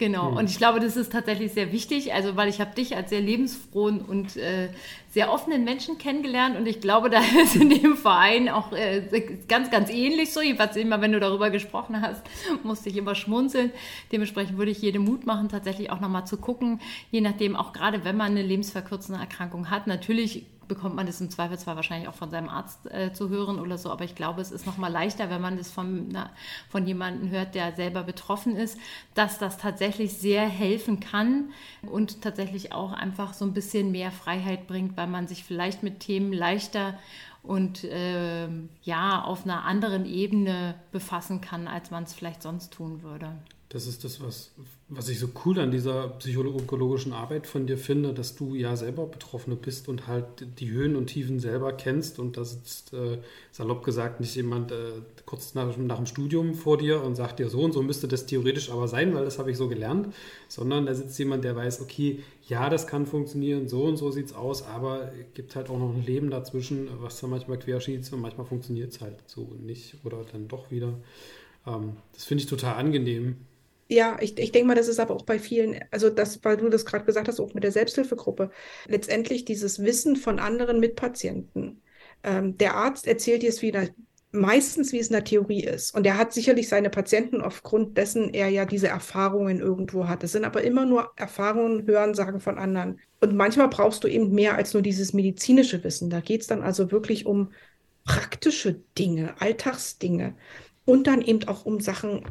Genau, hm. und ich glaube, das ist tatsächlich sehr wichtig, also weil ich habe dich als sehr lebensfrohen und äh, sehr offenen Menschen kennengelernt und ich glaube, (laughs) da ist in dem Verein auch äh, ganz, ganz ähnlich so. Jedenfalls immer, wenn du darüber gesprochen hast, (laughs) musste ich immer schmunzeln. Dementsprechend würde ich jedem Mut machen, tatsächlich auch nochmal zu gucken, je nachdem, auch gerade wenn man eine lebensverkürzende Erkrankung hat. Natürlich bekommt man das im Zweifelsfall wahrscheinlich auch von seinem Arzt äh, zu hören oder so. Aber ich glaube, es ist noch mal leichter, wenn man das von, na, von jemandem hört, der selber betroffen ist, dass das tatsächlich sehr helfen kann und tatsächlich auch einfach so ein bisschen mehr Freiheit bringt, weil man sich vielleicht mit Themen leichter und äh, ja auf einer anderen Ebene befassen kann, als man es vielleicht sonst tun würde. Das ist das, was, was ich so cool an dieser psychologischen Arbeit von dir finde, dass du ja selber Betroffene bist und halt die Höhen und Tiefen selber kennst und da sitzt, äh, salopp gesagt, nicht jemand äh, kurz nach, nach, dem Studium vor dir und sagt dir so und so müsste das theoretisch aber sein, weil das habe ich so gelernt, sondern da sitzt jemand, der weiß, okay, ja, das kann funktionieren, so und so sieht es aus, aber es gibt halt auch noch ein Leben dazwischen, was da manchmal querschießt und manchmal funktioniert es halt so nicht oder dann doch wieder. Ähm, das finde ich total angenehm. Ja, ich, ich denke mal, das ist aber auch bei vielen, also das, weil du das gerade gesagt hast, auch mit der Selbsthilfegruppe, letztendlich dieses Wissen von anderen Mitpatienten. Ähm, der Arzt erzählt dir es wieder meistens, wie es in der Theorie ist. Und er hat sicherlich seine Patienten aufgrund dessen er ja diese Erfahrungen irgendwo hat. Es sind aber immer nur Erfahrungen, Hörensagen von anderen. Und manchmal brauchst du eben mehr als nur dieses medizinische Wissen. Da geht es dann also wirklich um praktische Dinge, Alltagsdinge. Und dann eben auch um Sachen,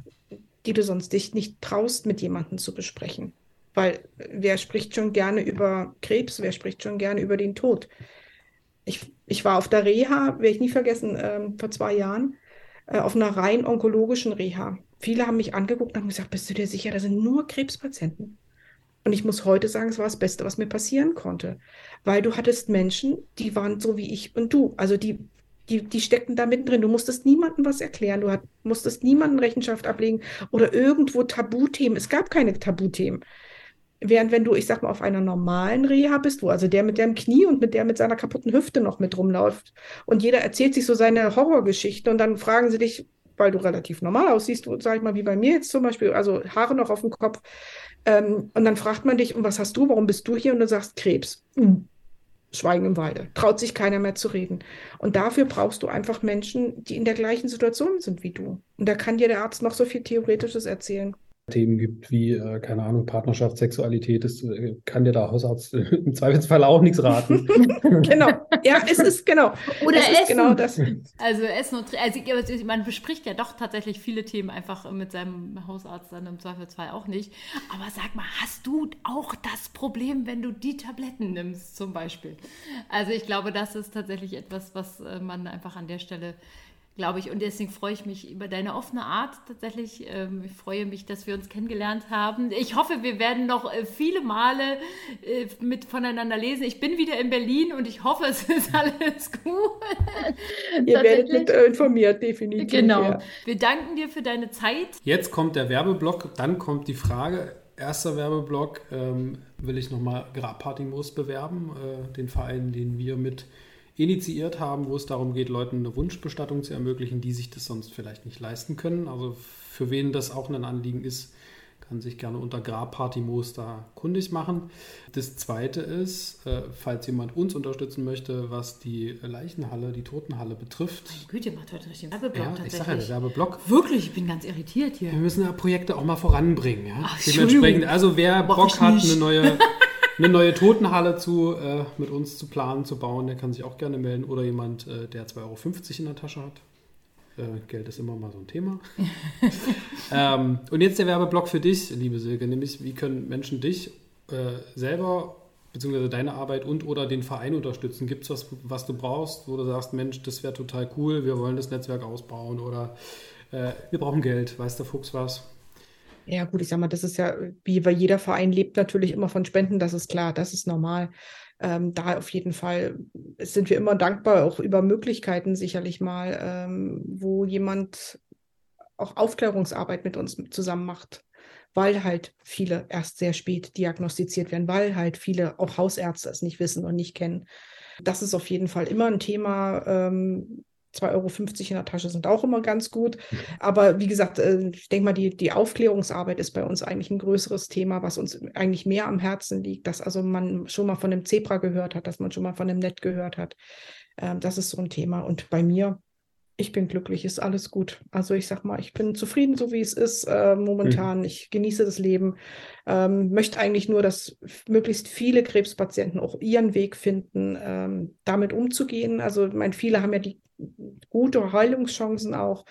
die du sonst dich nicht traust, mit jemandem zu besprechen. Weil wer spricht schon gerne über Krebs, wer spricht schon gerne über den Tod? Ich, ich war auf der Reha, werde ich nie vergessen, ähm, vor zwei Jahren, äh, auf einer rein onkologischen Reha. Viele haben mich angeguckt und haben gesagt, bist du dir sicher, da sind nur Krebspatienten? Und ich muss heute sagen, es war das Beste, was mir passieren konnte. Weil du hattest Menschen, die waren so wie ich und du. Also die die, die steckten da mittendrin. Du musstest niemandem was erklären, du hat, musstest niemandem Rechenschaft ablegen oder irgendwo Tabuthemen. Es gab keine Tabuthemen. Während wenn du, ich sag mal, auf einer normalen Reha bist, wo also der mit dem Knie und mit der mit seiner kaputten Hüfte noch mit rumläuft und jeder erzählt sich so seine Horrorgeschichte und dann fragen sie dich, weil du relativ normal aussiehst, sag ich mal, wie bei mir jetzt zum Beispiel, also Haare noch auf dem Kopf. Ähm, und dann fragt man dich, und was hast du, warum bist du hier? Und du sagst Krebs. Mhm. Schweigen im Walde. Traut sich keiner mehr zu reden. Und dafür brauchst du einfach Menschen, die in der gleichen Situation sind wie du. Und da kann dir der Arzt noch so viel Theoretisches erzählen. Themen gibt wie, äh, keine Ahnung, Partnerschaft, Sexualität, das äh, kann dir der Hausarzt (laughs) im Zweifelsfall auch nichts raten. (laughs) genau, ja, es ist genau. Oder es Essen. genau das. Also Essen und also man bespricht ja doch tatsächlich viele Themen einfach mit seinem Hausarzt dann im Zweifelsfall auch nicht. Aber sag mal, hast du auch das Problem, wenn du die Tabletten nimmst, zum Beispiel? Also ich glaube, das ist tatsächlich etwas, was äh, man einfach an der Stelle glaube ich. Und deswegen freue ich mich über deine offene Art tatsächlich. Ähm, ich freue mich, dass wir uns kennengelernt haben. Ich hoffe, wir werden noch äh, viele Male äh, mit voneinander lesen. Ich bin wieder in Berlin und ich hoffe, es ist (laughs) alles gut. Ihr werdet mit äh, informiert, definitiv. Genau. Ja. Wir danken dir für deine Zeit. Jetzt kommt der Werbeblock, dann kommt die Frage. Erster Werbeblock ähm, will ich nochmal Grabparty Moos bewerben, äh, den Verein, den wir mit initiiert haben, wo es darum geht, Leuten eine Wunschbestattung zu ermöglichen, die sich das sonst vielleicht nicht leisten können. Also für wen das auch ein Anliegen ist, kann sich gerne unter Grabparty-Moos da kundig machen. Das zweite ist, äh, falls jemand uns unterstützen möchte, was die Leichenhalle, die Totenhalle betrifft. Meine Güte, macht heute richtig Werbeblock ja, tatsächlich. Ich sage ja, der Werbeblock. Wirklich, ich bin ganz irritiert hier. Wir müssen ja Projekte auch mal voranbringen. Ja? Ach, Dementsprechend, also wer Bock hat, eine neue (laughs) eine neue Totenhalle zu, äh, mit uns zu planen, zu bauen, der kann sich auch gerne melden. Oder jemand, äh, der 2,50 Euro in der Tasche hat. Äh, Geld ist immer mal so ein Thema. (laughs) ähm, und jetzt der Werbeblock für dich, liebe Silke, nämlich wie können Menschen dich äh, selber beziehungsweise deine Arbeit und oder den Verein unterstützen? Gibt es was, was du brauchst, wo du sagst, Mensch, das wäre total cool, wir wollen das Netzwerk ausbauen oder äh, wir brauchen Geld, weiß der Fuchs was? Ja, gut, ich sag mal, das ist ja, wie bei jeder Verein lebt natürlich immer von Spenden, das ist klar, das ist normal. Ähm, da auf jeden Fall sind wir immer dankbar, auch über Möglichkeiten sicherlich mal, ähm, wo jemand auch Aufklärungsarbeit mit uns zusammen macht, weil halt viele erst sehr spät diagnostiziert werden, weil halt viele auch Hausärzte es nicht wissen und nicht kennen. Das ist auf jeden Fall immer ein Thema. Ähm, 2,50 Euro in der Tasche sind auch immer ganz gut. Aber wie gesagt, äh, ich denke mal, die, die Aufklärungsarbeit ist bei uns eigentlich ein größeres Thema, was uns eigentlich mehr am Herzen liegt, dass also man schon mal von dem Zebra gehört hat, dass man schon mal von dem Net gehört hat. Ähm, das ist so ein Thema. Und bei mir, ich bin glücklich, ist alles gut. Also ich sag mal, ich bin zufrieden, so wie es ist äh, momentan. Mhm. Ich genieße das Leben, ähm, möchte eigentlich nur, dass möglichst viele Krebspatienten auch ihren Weg finden, ähm, damit umzugehen. Also ich meine, viele haben ja die gute Heilungschancen auch.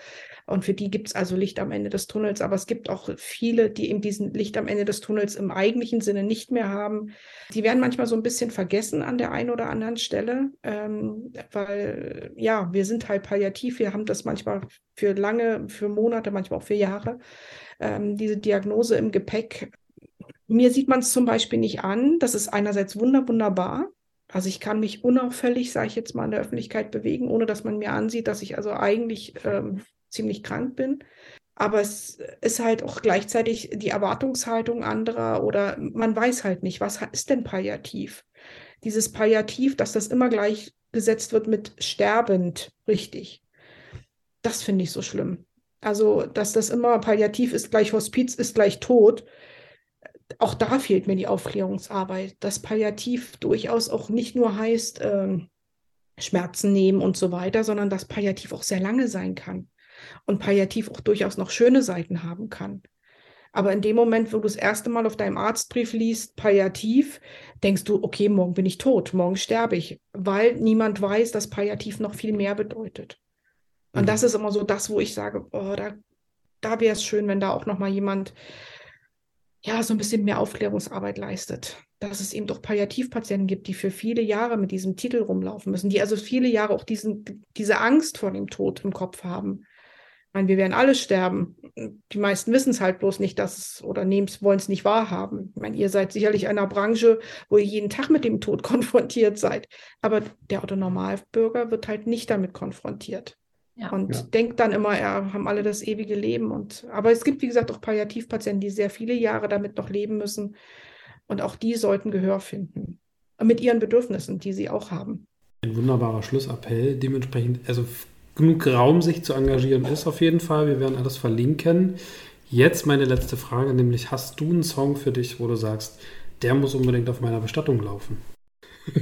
Und für die gibt es also Licht am Ende des Tunnels. Aber es gibt auch viele, die eben diesen Licht am Ende des Tunnels im eigentlichen Sinne nicht mehr haben. Die werden manchmal so ein bisschen vergessen an der einen oder anderen Stelle, ähm, weil ja, wir sind halt palliativ. Wir haben das manchmal für lange, für Monate, manchmal auch für Jahre, ähm, diese Diagnose im Gepäck. Mir sieht man es zum Beispiel nicht an. Das ist einerseits wunder, wunderbar. Also ich kann mich unauffällig, sage ich jetzt mal, in der Öffentlichkeit bewegen, ohne dass man mir ansieht, dass ich also eigentlich ähm, ziemlich krank bin. Aber es ist halt auch gleichzeitig die Erwartungshaltung anderer oder man weiß halt nicht, was ist denn Palliativ? Dieses Palliativ, dass das immer gleichgesetzt wird mit sterbend, richtig. Das finde ich so schlimm. Also, dass das immer Palliativ ist gleich Hospiz, ist gleich Tod. Auch da fehlt mir die Aufklärungsarbeit, dass Palliativ durchaus auch nicht nur heißt, äh, Schmerzen nehmen und so weiter, sondern dass Palliativ auch sehr lange sein kann und Palliativ auch durchaus noch schöne Seiten haben kann. Aber in dem Moment, wo du das erste Mal auf deinem Arztbrief liest, Palliativ, denkst du, okay, morgen bin ich tot, morgen sterbe ich, weil niemand weiß, dass Palliativ noch viel mehr bedeutet. Und mhm. das ist immer so das, wo ich sage, oh, da, da wäre es schön, wenn da auch noch mal jemand ja so ein bisschen mehr Aufklärungsarbeit leistet. Dass es eben doch Palliativpatienten gibt, die für viele Jahre mit diesem Titel rumlaufen müssen, die also viele Jahre auch diesen, diese Angst vor dem Tod im Kopf haben. Ich meine, wir werden alle sterben. Die meisten wissen es halt bloß nicht, dass es oder wollen es nicht wahrhaben. Ich meine, ihr seid sicherlich in einer Branche, wo ihr jeden Tag mit dem Tod (laughs) konfrontiert seid. Aber der Otto-Normalbürger wird halt nicht damit konfrontiert. Ja. Und ja. denkt dann immer, ja, haben alle das ewige Leben. Und, aber es gibt, wie gesagt, auch Palliativpatienten, die sehr viele Jahre damit noch leben müssen. Und auch die sollten Gehör finden. Mit ihren Bedürfnissen, die sie auch haben. Ein wunderbarer Schlussappell. Dementsprechend, also genug Raum, sich zu engagieren, ist auf jeden Fall. Wir werden alles verlinken. Jetzt meine letzte Frage, nämlich hast du einen Song für dich, wo du sagst, der muss unbedingt auf meiner Bestattung laufen?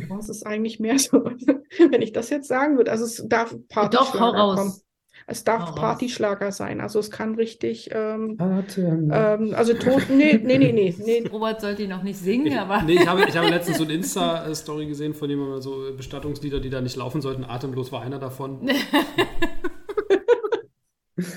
Das ist eigentlich mehr so, (laughs) wenn ich das jetzt sagen würde. Also es darf Partyschlager kommen. Es darf Partyschlager sein. Also es kann richtig. Ähm, ähm, also tot. Nee, nee, nee, nee, nee. (laughs) Robert sollte ihn noch nicht singen, aber. Nee, ich habe, ich habe (laughs) letztens so eine Insta-Story gesehen von jemandem, so Bestattungslieder, die da nicht laufen sollten. Atemlos war einer davon.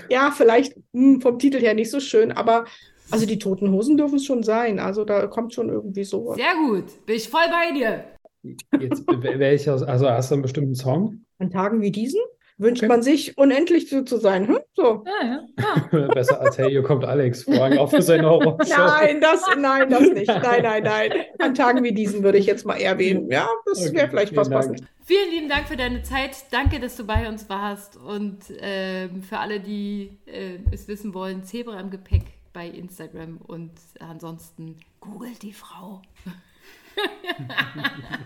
ja, vielleicht mh, hm, vom Titel her nicht so schön, aber also die toten Hosen dürfen es schon sein. Also da kommt schon irgendwie so. Sehr gut. Bin ich voll bei dir. Jetzt, welcher, also hast du einen bestimmten Song? An Tagen wie diesen? wünscht okay. man sich, unendlich so zu sein. Hm? So. Ja, ja. ja. (laughs) Besser als Hey, hier kommt Alex. Vorhang auf für seine Horrorshow. (laughs) Nein, das, nein, das nicht. Nein, nein, nein. An Tagen wie diesen würde ich jetzt mal erwähnen. Ja, das okay. wäre vielleicht was passend. Vielen lieben Dank für deine Zeit. Danke, dass du bei uns warst. Und äh, für alle, die äh, es wissen wollen, Zebra im Gepäck bei Instagram. Und ansonsten googelt die Frau. (laughs)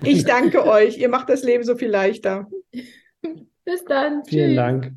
ich danke euch. Ihr macht das Leben so viel leichter. Bis dann. Vielen Tschüss. Dank.